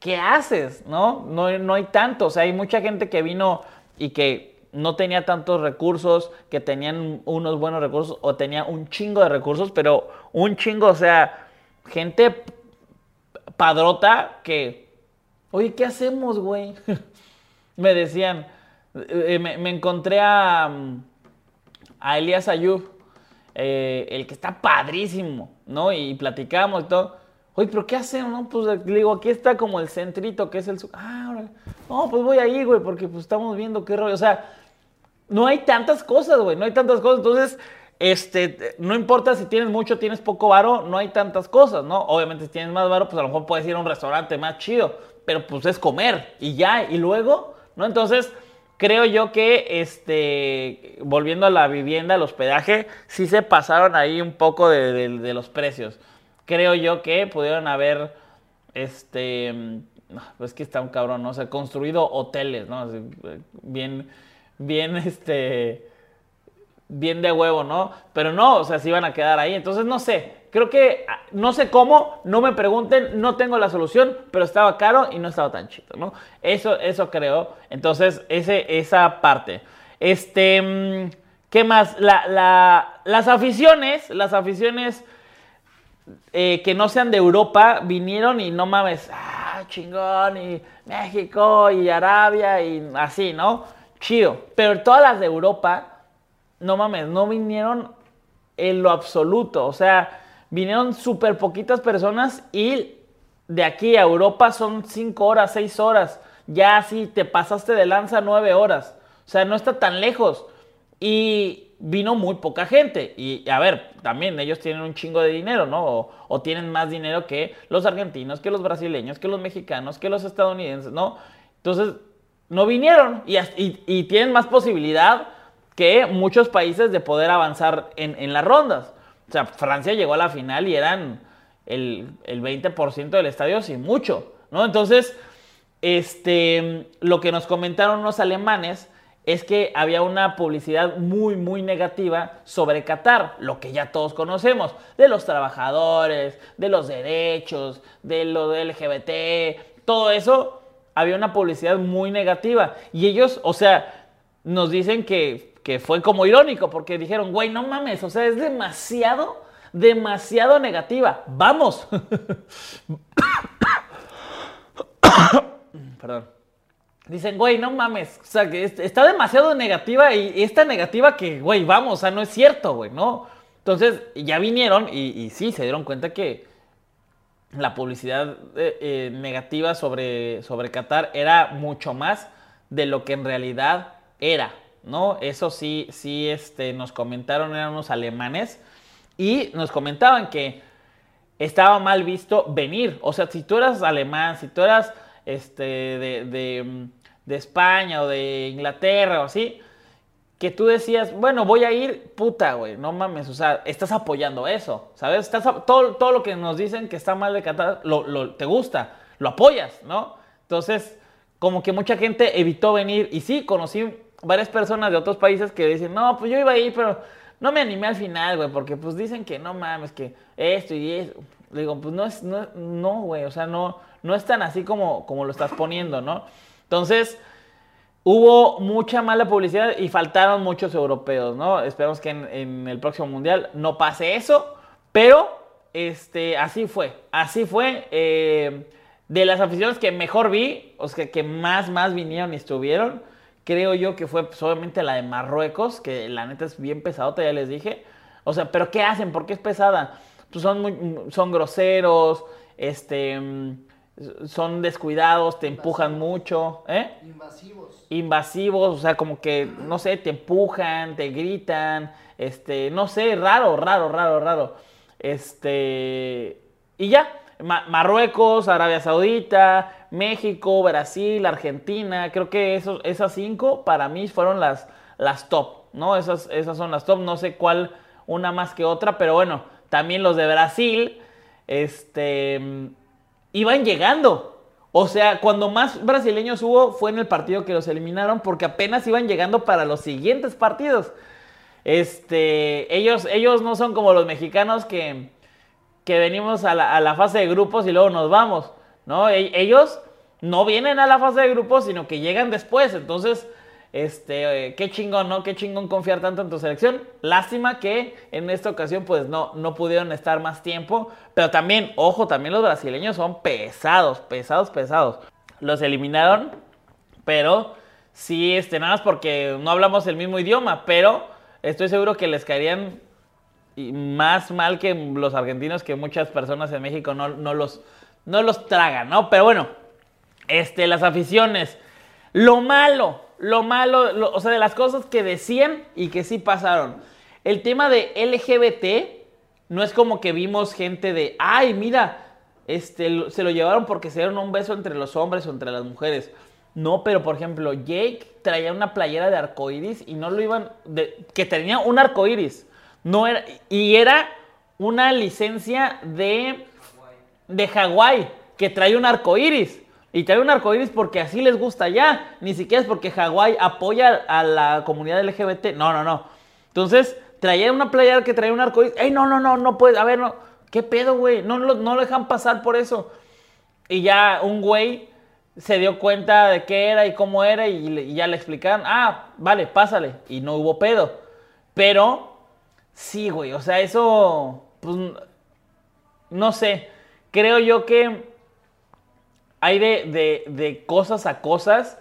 S3: ¿Qué haces? ¿No? No, no hay tanto. O sea, hay mucha gente que vino y que no tenía tantos recursos, que tenían unos buenos recursos o tenía un chingo de recursos, pero un chingo, o sea, gente padrota que, oye, ¿qué hacemos, güey? *laughs* me decían, eh, me, encontré a, a Elías Ayub, eh, el que está padrísimo, ¿no? Y platicamos y todo. Oye, pero ¿qué hacemos? No, pues le digo, aquí está como el centrito, que es el... Ah, órale. No, pues voy ahí, güey, porque pues estamos viendo qué rollo. O sea, no hay tantas cosas, güey, no hay tantas cosas. Entonces, este, no importa si tienes mucho, tienes poco varo, no hay tantas cosas, ¿no? Obviamente si tienes más varo, pues a lo mejor puedes ir a un restaurante más chido, pero pues es comer y ya, y luego, ¿no? Entonces, creo yo que, este, volviendo a la vivienda, al hospedaje, sí se pasaron ahí un poco de los precios creo yo que pudieron haber, este, pues que está un cabrón, ¿no? O sea, construido hoteles, ¿no? bien, bien, *laughs* este, bien de huevo, ¿no? Pero no, o sea, se iban a quedar ahí. Entonces, no sé, creo que, no sé cómo, no me pregunten, no tengo la solución, pero estaba caro y no estaba tan chido, ¿no? Eso, eso creo. Entonces, ese, esa parte. Este, mm, ¿qué más? La, las aficiones, las aficiones eh, que no sean de Europa vinieron y no mames, ah, chingón, y México y Arabia y así, ¿no? Chido. Pero todas las de Europa, no mames, no vinieron en lo absoluto. O sea, vinieron súper poquitas personas y de aquí a Europa son 5 horas, 6 horas. Ya así te pasaste de lanza 9 horas. O sea, no está tan lejos. Y vino muy poca gente. Y a ver, también ellos tienen un chingo de dinero, ¿no? O, tienen más dinero que los argentinos, que los brasileños, que los mexicanos, que los estadounidenses, ¿no? Entonces, no vinieron y, tienen más posibilidad que muchos países de poder avanzar en, las rondas. O sea, Francia llegó a la final y eran el, el 20% del estadio sin mucho, ¿no? Entonces, este, lo que nos comentaron los alemanes es que había una publicidad muy, muy negativa sobre Qatar, lo que ya todos conocemos, de los trabajadores, de los derechos, de lo LGBT, todo eso, había una publicidad muy negativa. Y ellos, o sea, nos dicen que, que fue como irónico, porque dijeron, güey, no mames, o sea, es demasiado, demasiado negativa. Vamos. *coughs* Perdón. Dicen, güey, no mames, o sea, que está demasiado negativa y esta negativa que, güey, vamos, o sea, no es cierto, güey, ¿no? Entonces, ya vinieron y, sí, se dieron cuenta que la publicidad eh, eh, negativa sobre, sobre Qatar era mucho más de lo que en realidad era, ¿no? Eso sí, sí, este, nos comentaron, eran unos alemanes y nos comentaban que estaba mal visto venir. O sea, si tú eras alemán, si tú eras este, de, de España o de Inglaterra o así, que tú decías, bueno, voy a ir, puta, güey, no mames, o sea, estás apoyando eso, ¿sabes? Estás, todo, todo lo que nos dicen que está mal de Qatar, lo, te gusta, lo apoyas, ¿no? Entonces, como que mucha gente evitó venir, y sí, conocí varias personas de otros países que dicen, no, pues yo iba a ir, pero no me animé al final, güey, porque pues dicen que no mames, que esto y eso. Le digo, pues no es, no, no, güey, o sea, no, no es tan así como, como lo estás poniendo, ¿no? Entonces, Hubo mucha mala publicidad y faltaron muchos europeos, ¿no? Esperamos que en, el próximo mundial no pase eso, pero este, así fue, así fue. Eh, de las aficiones que mejor vi, o sea, que más, más vinieron y estuvieron, creo yo que fue obviamente la de Marruecos, que la neta es bien pesadota, ya les dije. O sea, pero ¿qué hacen? ¿Por qué es pesada? Pues son, muy, son groseros, este son descuidados, te empujan mucho, ¿eh?
S2: Invasivos.
S3: Invasivos, o sea, como que, no sé, te empujan, te gritan, este, no sé, raro, raro, raro, raro. Este, y ya, Marruecos, Arabia Saudita, México, Brasil, Argentina, creo que esos, esas cinco para mí fueron las, las top, ¿no? Esas, esas son las top, no sé cuál una más que otra, pero bueno, también los de Brasil, este iban llegando. O sea, cuando más brasileños hubo fue en el partido que los eliminaron porque apenas iban llegando para los siguientes partidos. Este, ellos, ellos no son como los mexicanos que, que venimos a la, a la fase de grupos y luego nos vamos. ¿No? E, ellos no vienen a la fase de grupos, sino que llegan después. Entonces, este, qué chingón, ¿no? Qué chingón confiar tanto en tu selección. Lástima que en esta ocasión pues no, no pudieron estar más tiempo. Pero también, ojo, también los brasileños son pesados, pesados, pesados. Los eliminaron, pero sí, este, nada más porque no hablamos el mismo idioma, pero estoy seguro que les caerían más mal que los argentinos, que muchas personas en México no, no los, no los tragan, ¿no? Pero bueno, este, las aficiones. Lo malo, lo malo, o sea, de las cosas que decían y que sí pasaron. El tema de LGBT no es como que vimos gente de, ay, mira, este, se lo llevaron porque se dieron un beso entre los hombres o entre las mujeres. No, pero por ejemplo, Jake traía una playera de arcoiris y no lo iban, de, que tenía un arcoiris. No era, y era una licencia de, de Hawái que traía un arcoiris. Y trae un arcoíris porque así les gusta ya. Ni siquiera es porque Hawái apoya a la comunidad LGBT. No, no, no. Entonces, traía una playera que traía un arcoíris. ¡Ey, no, no, no! No puede. A ver, no. ¿Qué pedo, güey? No, no, no lo dejan pasar por eso. Y ya un güey se dio cuenta de qué era y cómo era y, ya le explicaron. Ah, vale, pásale. Y no hubo pedo. Pero, sí, güey. O sea, eso. Pues. No sé. Creo yo que hay de, cosas a cosas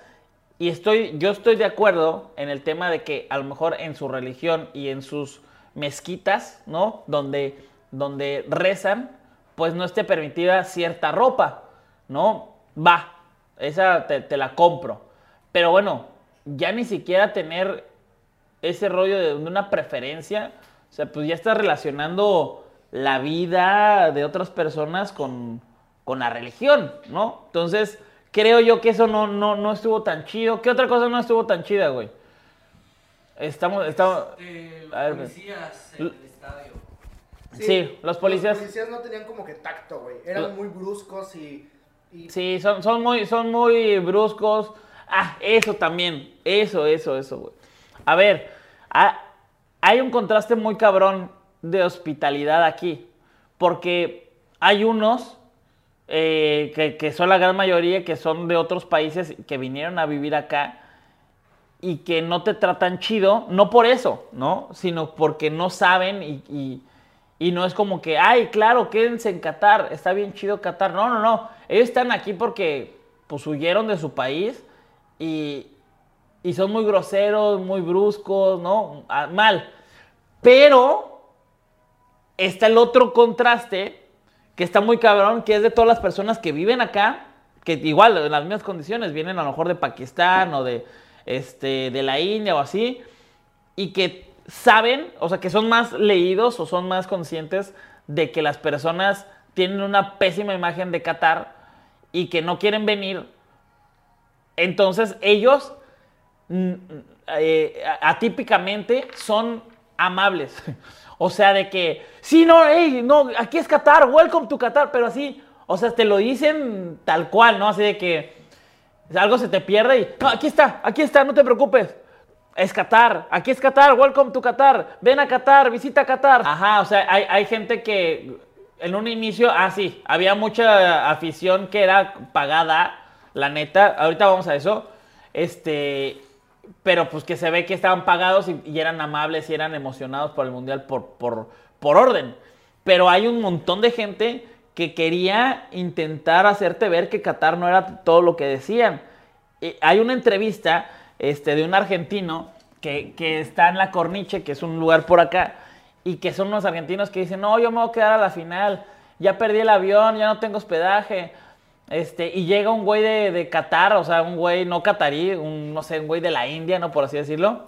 S3: y estoy, yo estoy de acuerdo en el tema de que a lo mejor en su religión y en sus mezquitas, ¿no? Donde, donde rezan, pues no esté permitida cierta ropa, ¿no? Va, esa te, te, la compro. Pero bueno, ya ni siquiera tener ese rollo de una preferencia, o sea, pues ya estás relacionando la vida de otras personas con, con la religión, ¿no? Entonces, creo yo que eso no, no, no estuvo tan chido. ¿Qué otra cosa no estuvo tan chida, güey? Estamos, estamos...
S2: Eh, los policías en el estadio.
S3: Sí, los policías...
S2: Los policías no tenían como que tacto, güey. Eran muy bruscos y...
S3: Sí, son, son, muy, son muy bruscos. Ah, eso también. Eso, eso, eso, güey. A ver, hay un contraste muy cabrón de hospitalidad aquí. Porque hay unos eh, que, son la gran mayoría, que son de otros países que vinieron a vivir acá y que no te tratan chido, no por eso, ¿no? Sino porque no saben y, no es como que, ay, claro, quédense en Qatar, está bien chido Qatar. No, no, no. Ellos están aquí porque pues huyeron de su país y, y son muy groseros, muy bruscos, ¿no? Ah, mal. Pero está el otro contraste que está muy cabrón, que es de todas las personas que viven acá, que igual en las mismas condiciones, vienen a lo mejor de Pakistán o de, este, de la India o así, y que saben, o sea, que son más leídos o son más conscientes de que las personas tienen una pésima imagen de Qatar y que no quieren venir. Entonces ellos mm, eh, atípicamente son amables. *laughs* O sea, de que, sí, no, hey, no, aquí es Qatar, welcome to Qatar, pero así, o sea, te lo dicen tal cual, ¿no? Así de que algo se te pierde y, no, aquí está, aquí está, no te preocupes. Es Qatar, aquí es Qatar, welcome to Qatar, ven a Qatar, visita Qatar. Ajá, o sea, hay, hay gente que en un inicio, ah, sí, había mucha afición que era pagada, la neta, ahorita vamos a eso. Este, pero pues que se ve que estaban pagados y, eran amables y eran emocionados por el Mundial por, por, por, orden. Pero hay un montón de gente que quería intentar hacerte ver que Qatar no era todo lo que decían. hay una entrevista este, de un argentino que, que, está en la Corniche, que es un lugar por acá, y que son unos argentinos que dicen, no, yo me voy a quedar a la final, ya perdí el avión, ya no tengo hospedaje, este, y llega un güey de, de Qatar, o sea, un güey no catarí, un, no sé, un güey de la India, ¿no? Por así decirlo.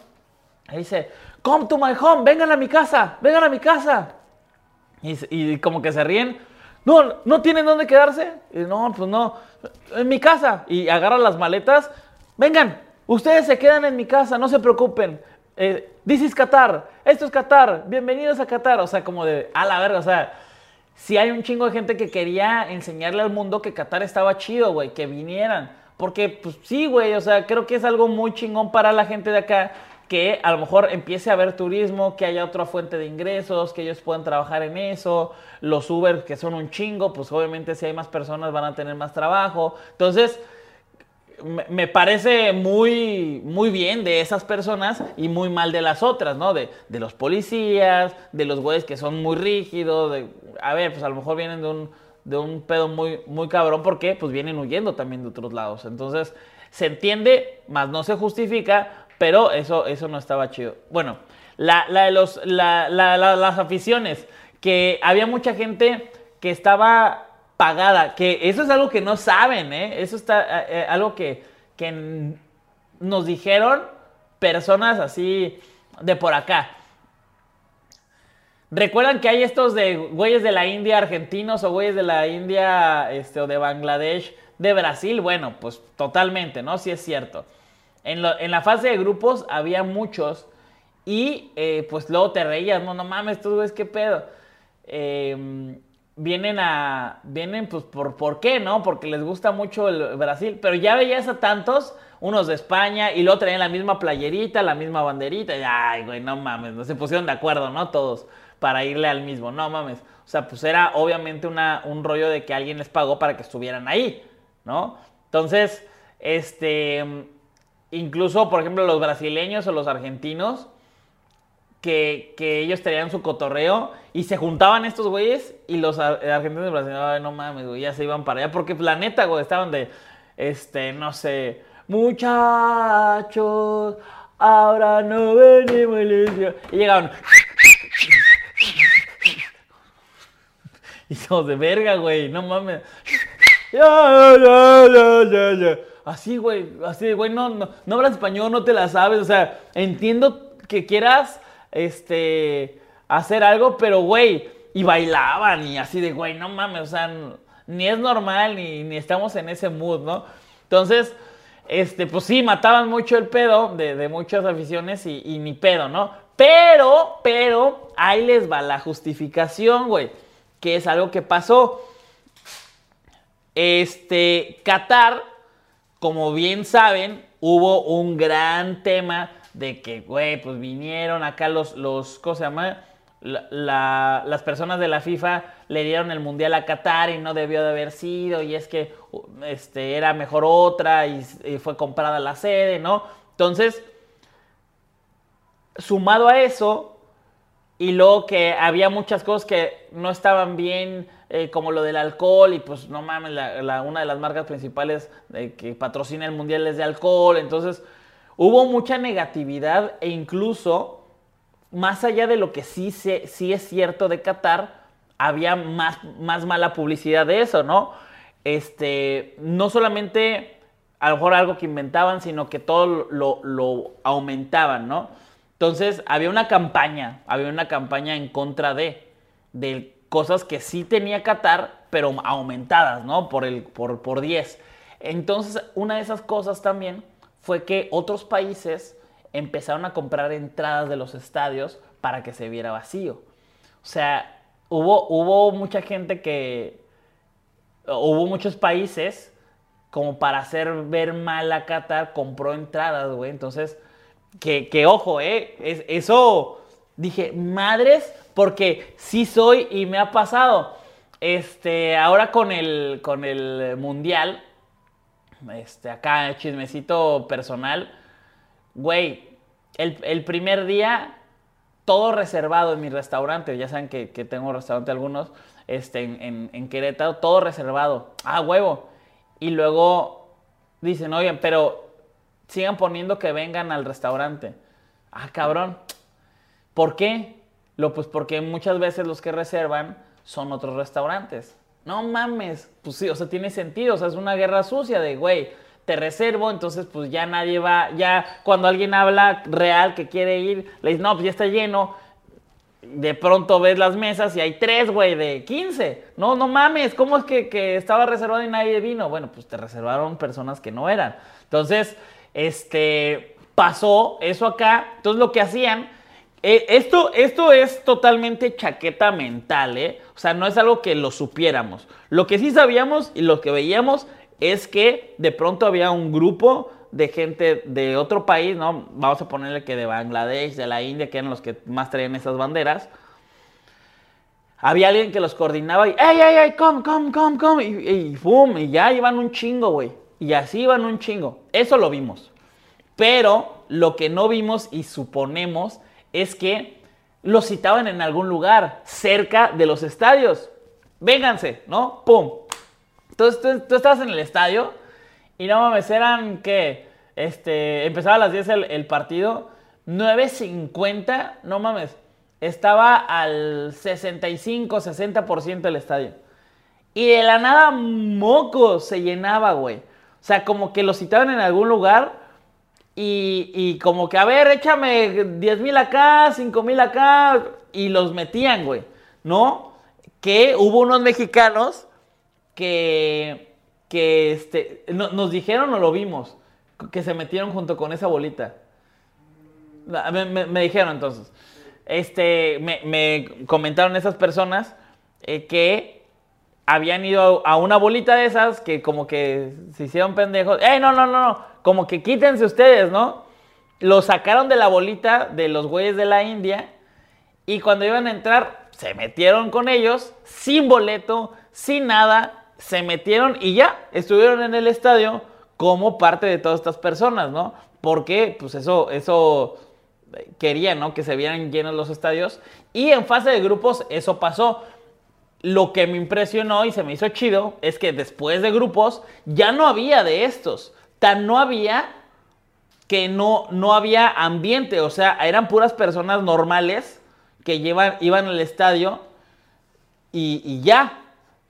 S3: Y dice, come to my home, vengan a mi casa, vengan a mi casa. Y, como que se ríen. No, ¿no tienen dónde quedarse? Y no, pues no, en mi casa. Y agarran las maletas. Vengan, ustedes se quedan en mi casa, no se preocupen. Eh, this is Qatar, esto es Qatar, bienvenidos a Qatar. O sea, como de, a la verga, o sea si hay un chingo de gente que quería enseñarle al mundo que Qatar estaba chido, güey, que vinieran. Porque, pues sí, güey, o sea, creo que es algo muy chingón para la gente de acá que a lo mejor empiece a haber turismo, que haya otra fuente de ingresos, que ellos puedan trabajar en eso. Los Uber, que son un chingo, pues obviamente si hay más personas van a tener más trabajo. Entonces, me parece muy, muy bien de esas personas y muy mal de las otras, ¿no? De, de los policías, de los güeyes que son muy rígidos, de, a ver, pues a lo mejor vienen de un, de un pedo muy, muy cabrón porque pues vienen huyendo también de otros lados. Entonces, se entiende, más no se justifica, pero eso, eso no estaba chido. Bueno, la, la de los, la, las aficiones, que había mucha gente que estaba pagada, que eso es algo que no saben, ¿eh? Eso está eh, eh, algo que, que nos dijeron personas así de por acá. ¿Recuerdan que hay estos de güeyes de la India argentinos o güeyes de la India este, o de Bangladesh, de Brasil? Bueno, pues totalmente, ¿no? Sí es cierto. En, la fase de grupos había muchos y pues luego te reías, no, no mames, tú ves qué pedo. Eh, vienen a. Vienen, pues, por, ¿por qué, no? Porque les gusta mucho el Brasil. Pero ya veías a tantos, unos de España, y luego traían la misma playerita, la misma banderita. Y, ay, güey, no mames, no se pusieron de acuerdo, ¿no? Todos, para irle al mismo, no mames. O sea, pues era obviamente una, un rollo de que alguien les pagó para que estuvieran ahí, ¿no? Entonces, este. Incluso, por ejemplo, los brasileños o los argentinos que, ellos tenían su cotorreo y se juntaban estos güeyes y los argentinos brasileños, no mames, güey, ya se iban para allá. Porque la neta, güey, estaban de, este, no sé, muchachos, ahora no venimos. Y llegaban. *laughs* Y somos de verga, güey, no mames. Así, güey, así, güey, no, no, no hablas español, no te la sabes. O sea, entiendo que quieras este, hacer algo, pero güey, y bailaban y así de, güey, no mames, o sea, ni es normal ni, estamos en ese mood, ¿no? Entonces, este, pues sí, mataban mucho el pedo de, muchas aficiones y, y, ni pedo, ¿no? Pero, pero, ahí les va la justificación, güey, que es algo que pasó. Este, Qatar, como bien saben, hubo un gran tema de que, güey, pues vinieron acá los, los ¿cómo se llama? las personas de la FIFA le dieron el mundial a Qatar y no debió de haber sido, y es que este, era mejor otra y, fue comprada la sede, ¿no? Entonces, sumado a eso, y luego que había muchas cosas que no estaban bien, eh, como lo del alcohol, y pues no mames, la, una de las marcas principales que patrocina el mundial es de alcohol, entonces Hubo mucha negatividad e incluso, más allá de lo que sí, sí es cierto de Qatar, había más, más mala publicidad de eso, ¿no? Este, no solamente a lo mejor algo que inventaban, sino que todo lo, lo aumentaban, ¿no? Entonces había una campaña, había una campaña en contra de, del cosas que sí tenía Qatar, pero aumentadas, ¿no? Por, el, por, por 10. Entonces, una de esas cosas también fue que otros países empezaron a comprar entradas de los estadios para que se viera vacío. O sea, hubo, hubo mucha gente que... Hubo muchos países como para hacer ver mal a Qatar, compró entradas, güey. Entonces, que, que ojo, ¿eh? Es, eso, dije, madres, porque sí soy y me ha pasado. Este, ahora con el, con el mundial, este, acá chismecito personal, güey, el, primer día, todo reservado en mi restaurante, ya saben que, tengo restaurante algunos, este, en, en Querétaro, todo reservado. Ah, huevo. Y luego dicen, oye, pero sigan poniendo que vengan al restaurante. Ah, cabrón. ¿Por qué? Lo, pues porque muchas veces los que reservan son otros restaurantes. No mames. Pues sí, o sea, tiene sentido. O sea, es una guerra sucia de, güey, te reservo, entonces pues ya nadie va, ya cuando alguien habla real que quiere ir, le dices, no, pues ya está lleno de pronto ves las mesas y hay tres, güey, de 15. No, no mames, ¿cómo es que, estaba reservado y nadie vino? Bueno, pues te reservaron personas que no eran. Entonces, este, pasó eso acá. Entonces, lo que hacían, eh, esto, esto es totalmente chaqueta mental, ¿eh? O sea, no es algo que lo supiéramos. Lo que sí sabíamos y lo que veíamos es que de pronto había un grupo de gente de otro país, ¿no? Vamos a ponerle que de Bangladesh, de la India, que eran los que más traían esas banderas. Había alguien que los coordinaba y, ¡ey, ey, ey, come, come, come, come! Y, y, ¡pum! Y ya iban un chingo, güey. Y así iban un chingo. Eso lo vimos. Pero lo que no vimos y suponemos es que los citaban en algún lugar cerca de los estadios. Vénganse, ¿no? ¡Pum! Entonces tú, tú estabas en el estadio y no mames, eran que este, empezaba a las 10 el, partido, 9.50, no mames, estaba al 65, 60% del estadio. Y de la nada, moco, se llenaba, güey. O sea, como que lo citaban en algún lugar y, y como que, a ver, échame 10 mil acá, 5 mil acá, y los metían, güey. ¿No? Que hubo unos mexicanos que que este, nos dijeron o lo vimos, que se metieron junto con esa bolita. Me, dijeron entonces. Este, me, comentaron esas personas eh, que habían ido a, una bolita de esas que como que se hicieron pendejos. ¡Ey, no, no, no, no! Como que quítense ustedes, ¿no? Lo sacaron de la bolita de los güeyes de la India y cuando iban a entrar se metieron con ellos sin boleto, sin nada se metieron y ya estuvieron en el estadio como parte de todas estas personas, ¿no? Porque pues eso, eso querían, ¿no? Que se vieran llenos los estadios. Y en fase de grupos eso pasó. Lo que me impresionó y se me hizo chido es que después de grupos ya no había de estos. Tan no había que no, no había ambiente. O sea, eran puras personas normales que llevan, iban al estadio y, y ya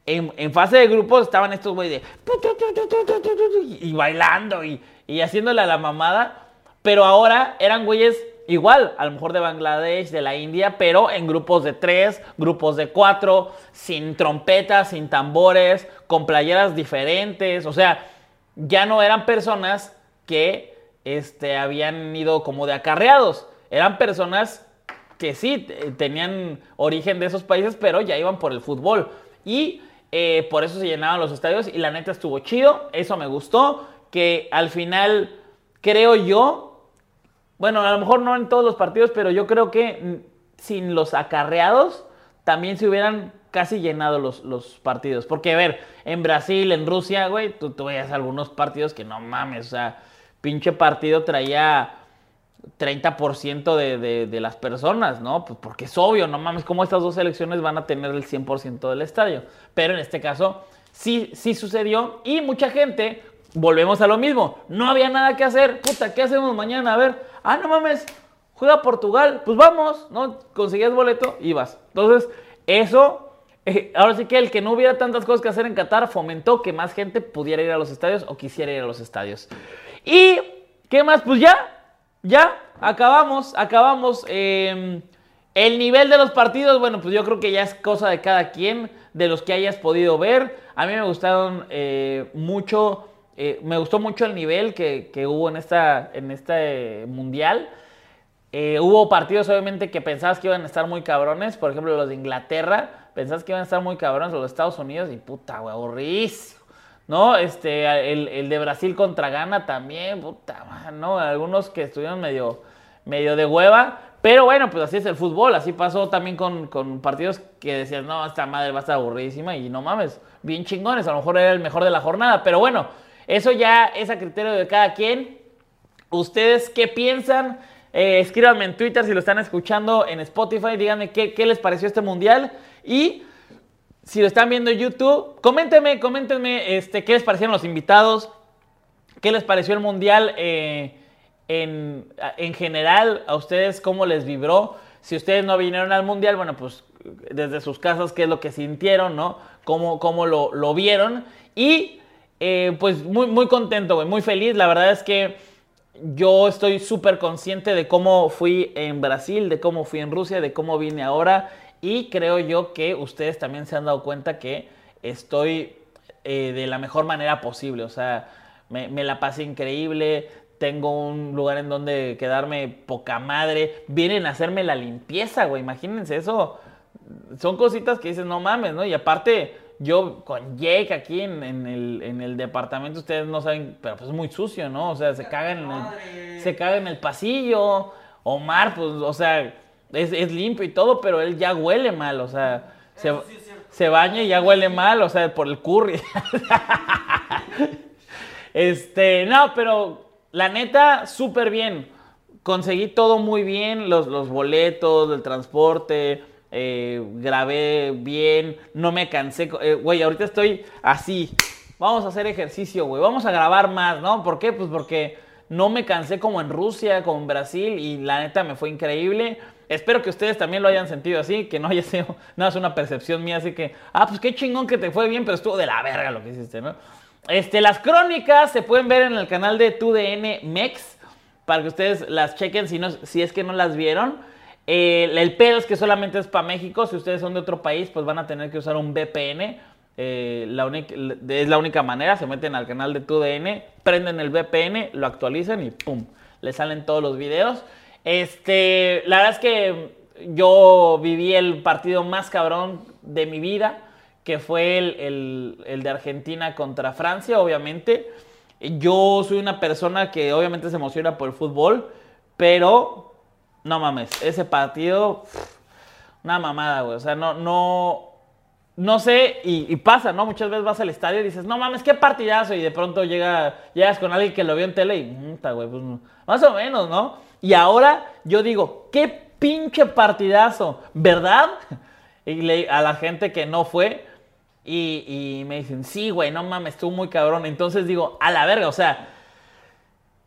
S3: en, fase de grupos estaban estos güeyes de... Y, bailando y, y haciéndole a la mamada. Pero ahora eran güeyes igual, a lo mejor de Bangladesh, de la India, pero en grupos de tres, grupos de cuatro, sin trompetas, sin tambores, con playeras diferentes. O sea, ya no eran personas que este, habían ido como de acarreados. Eran personas que sí tenían origen de esos países, pero ya iban por el fútbol. Y eh, por eso se llenaban los estadios y la neta estuvo chido, eso me gustó, que al final creo yo, bueno, a lo mejor no en todos los partidos, pero yo creo que sin los acarreados también se hubieran casi llenado los, los partidos. Porque, a ver, en Brasil, en Rusia, güey, tú, tú veías algunos partidos que no mames, o sea, pinche partido traía 30% de, de, las personas, ¿no? Pues porque es obvio, no mames, cómo estas dos elecciones van a tener el 100% del estadio. Pero en este caso sí, sí sucedió y mucha gente, volvemos a lo mismo, no había nada que hacer, puta, ¿qué hacemos mañana? A ver, ah, no mames, juega Portugal, pues vamos, ¿no? Conseguías boleto y vas. Entonces, eso, eh, ahora sí que el que no hubiera tantas cosas que hacer en Qatar fomentó que más gente pudiera ir a los estadios o quisiera ir a los estadios. Y, ¿qué más? Pues ya, ya, acabamos, acabamos. Em, El nivel de los partidos, bueno, pues yo creo que ya es cosa de cada quien, de los que hayas podido ver. A mí me gustaron eh, mucho, eh, me gustó mucho el nivel que, hubo en esta, en este mundial. Hubo partidos, obviamente, que pensabas que iban a estar muy cabrones. Por ejemplo, los de Inglaterra. Pensabas que iban a estar muy cabrones. Los Estados Unidos. Y puta, güey, aburrísimo. ¿No? Este, el, de Brasil contra Ghana también. Puta, ¿no? Algunos que estuvieron medio, medio de hueva. Pero bueno, pues así es el fútbol. Así pasó también con, con partidos que decías, no, esta madre va a estar aburridísima. Y no mames, bien chingones. A lo mejor era el mejor de la jornada. Pero bueno, eso ya es a criterio de cada quien. ¿Ustedes qué piensan? Eh, escríbanme en Twitter si lo están escuchando en Spotify. Díganme qué, les pareció este mundial. Y si lo están viendo en YouTube, coméntenme, coméntenme este, qué les parecieron los invitados. ¿Qué les pareció el mundial eh, en, general? ¿A ustedes cómo les vibró? Si ustedes no vinieron al mundial, bueno, pues desde sus casas, qué es lo que sintieron, ¿no? Cómo, cómo lo, vieron. Y eh, pues muy, muy contento, muy feliz. La verdad es que yo estoy súper consciente de cómo fui en Brasil, de cómo fui en Rusia, de cómo vine ahora y creo yo que ustedes también se han dado cuenta que estoy eh, de la mejor manera posible, o sea, me, la pasé increíble, tengo un lugar en donde quedarme poca madre, vienen a hacerme la limpieza, güey, imagínense eso, son cositas que dices, no mames, ¿no? Y aparte yo con Jake aquí en, el, departamento, ustedes no saben, pero pues es muy sucio, ¿no? O sea, se caga en el, se caga en el pasillo. Omar, pues, o sea, es, limpio y todo, pero él ya huele mal, o sea, se, se baña y ya huele mal, o sea, por el curry. *laughs* este, no, pero la neta, súper bien. Conseguí todo muy bien, los, los boletos, el transporte, eh, grabé bien, no me cansé. Eh, güey, ahorita estoy así. Vamos a hacer ejercicio, güey. Vamos a grabar más, ¿no? ¿Por qué? Pues porque no me cansé como en Rusia, como en Brasil y la neta me fue increíble. Espero que ustedes también lo hayan sentido así, que no haya sido *laughs* nada, es una percepción mía, así que, ah, pues qué chingón que te fue bien, pero estuvo de la verga lo que hiciste, ¿no? Este, las crónicas se pueden ver en el canal de TUDN Mex, para que ustedes las chequen si, no, si es que no las vieron. El pedo es que solamente es para México. Si ustedes son de otro país, pues van a tener que usar un VPN. Eh, es la única manera. Se meten al canal de TUDN, prenden el VPN, lo actualizan y ¡pum! Le salen todos los videos. Este, la verdad es que yo viví el partido más cabrón de mi vida, que fue el, el de Argentina contra Francia, obviamente. Yo soy una persona que obviamente se emociona por el fútbol, pero no mames, ese partido, una mamada, güey. O sea, no, no, no sé, y, pasa, ¿no? Muchas veces vas al estadio y dices, no mames, qué partidazo, y de pronto llega, llegas con alguien que lo vio en tele y, puta, güey, pues más o menos, ¿no? Y ahora yo digo, qué pinche partidazo, ¿verdad? *laughs* Y le, a la gente que no fue, y, y me dicen, sí, güey, no mames, estuvo muy cabrón. Entonces digo, a la verga, o sea,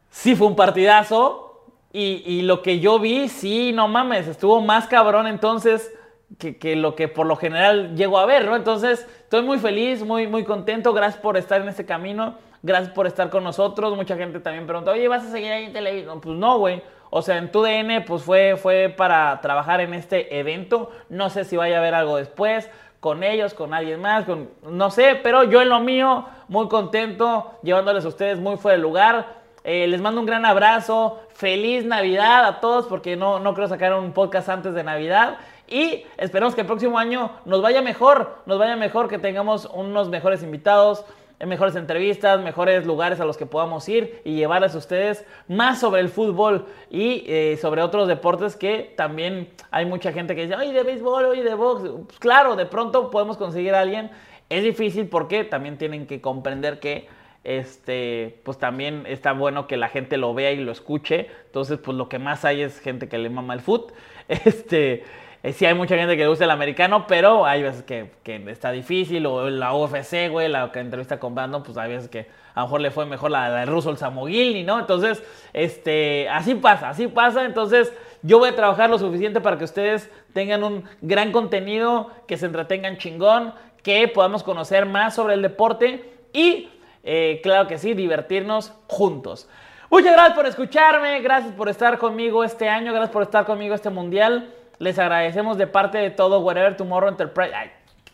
S3: sí fue un partidazo, y, lo que yo vi, sí, no mames, estuvo más cabrón entonces que, lo que por lo general llego a ver, ¿no? Entonces, estoy muy feliz, muy, muy contento. Gracias por estar en este camino. Gracias por estar con nosotros. Mucha gente también pregunta, oye, ¿vas a seguir ahí en televisión? Pues no, güey. O sea, en tu DN, pues fue, fue para trabajar en este evento. No sé si vaya a haber algo después con ellos, con alguien más, con, no sé, pero yo en lo mío, muy contento, llevándoles a ustedes muy fuera de lugar. Eh, les mando un gran abrazo. Feliz Navidad a todos porque no, no creo sacar un podcast antes de Navidad. Y esperamos que el próximo año nos vaya mejor, nos vaya mejor, que tengamos unos mejores invitados, mejores entrevistas, mejores lugares a los que podamos ir y llevarles a ustedes más sobre el fútbol y eh, sobre otros deportes que también hay mucha gente que dice, oye, de béisbol, oye, de box. Pues claro, de pronto podemos conseguir a alguien. Es difícil porque también tienen que comprender que este, pues también está bueno que la gente lo vea y lo escuche. Entonces, pues lo que más hay es gente que le mama el foot. *laughs* Este, eh, sí hay mucha gente que le gusta el americano, pero hay veces que, está difícil. O la UFC, güey, la que entrevista con Brandon, pues hay veces que a lo mejor le fue mejor la, de ruso el Samogilny, ¿no? Entonces, este, así pasa, así pasa. Entonces, yo voy a trabajar lo suficiente para que ustedes tengan un gran contenido, que se entretengan chingón, que podamos conocer más sobre el deporte y eh, claro que sí, divertirnos juntos. Muchas gracias por escucharme, gracias por estar conmigo este año, gracias por estar conmigo este mundial. Les agradecemos de parte de todo Whatever Tomorrow Enterprise. Ay,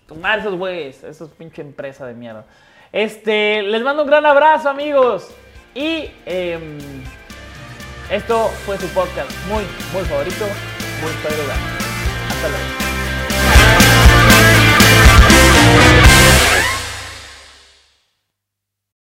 S3: tomar esos güeyes, esos pinche empresa de mierda. Este, les mando un gran abrazo, amigos. Y em, esto fue su podcast muy, muy favorito, muy favorito. Hasta luego.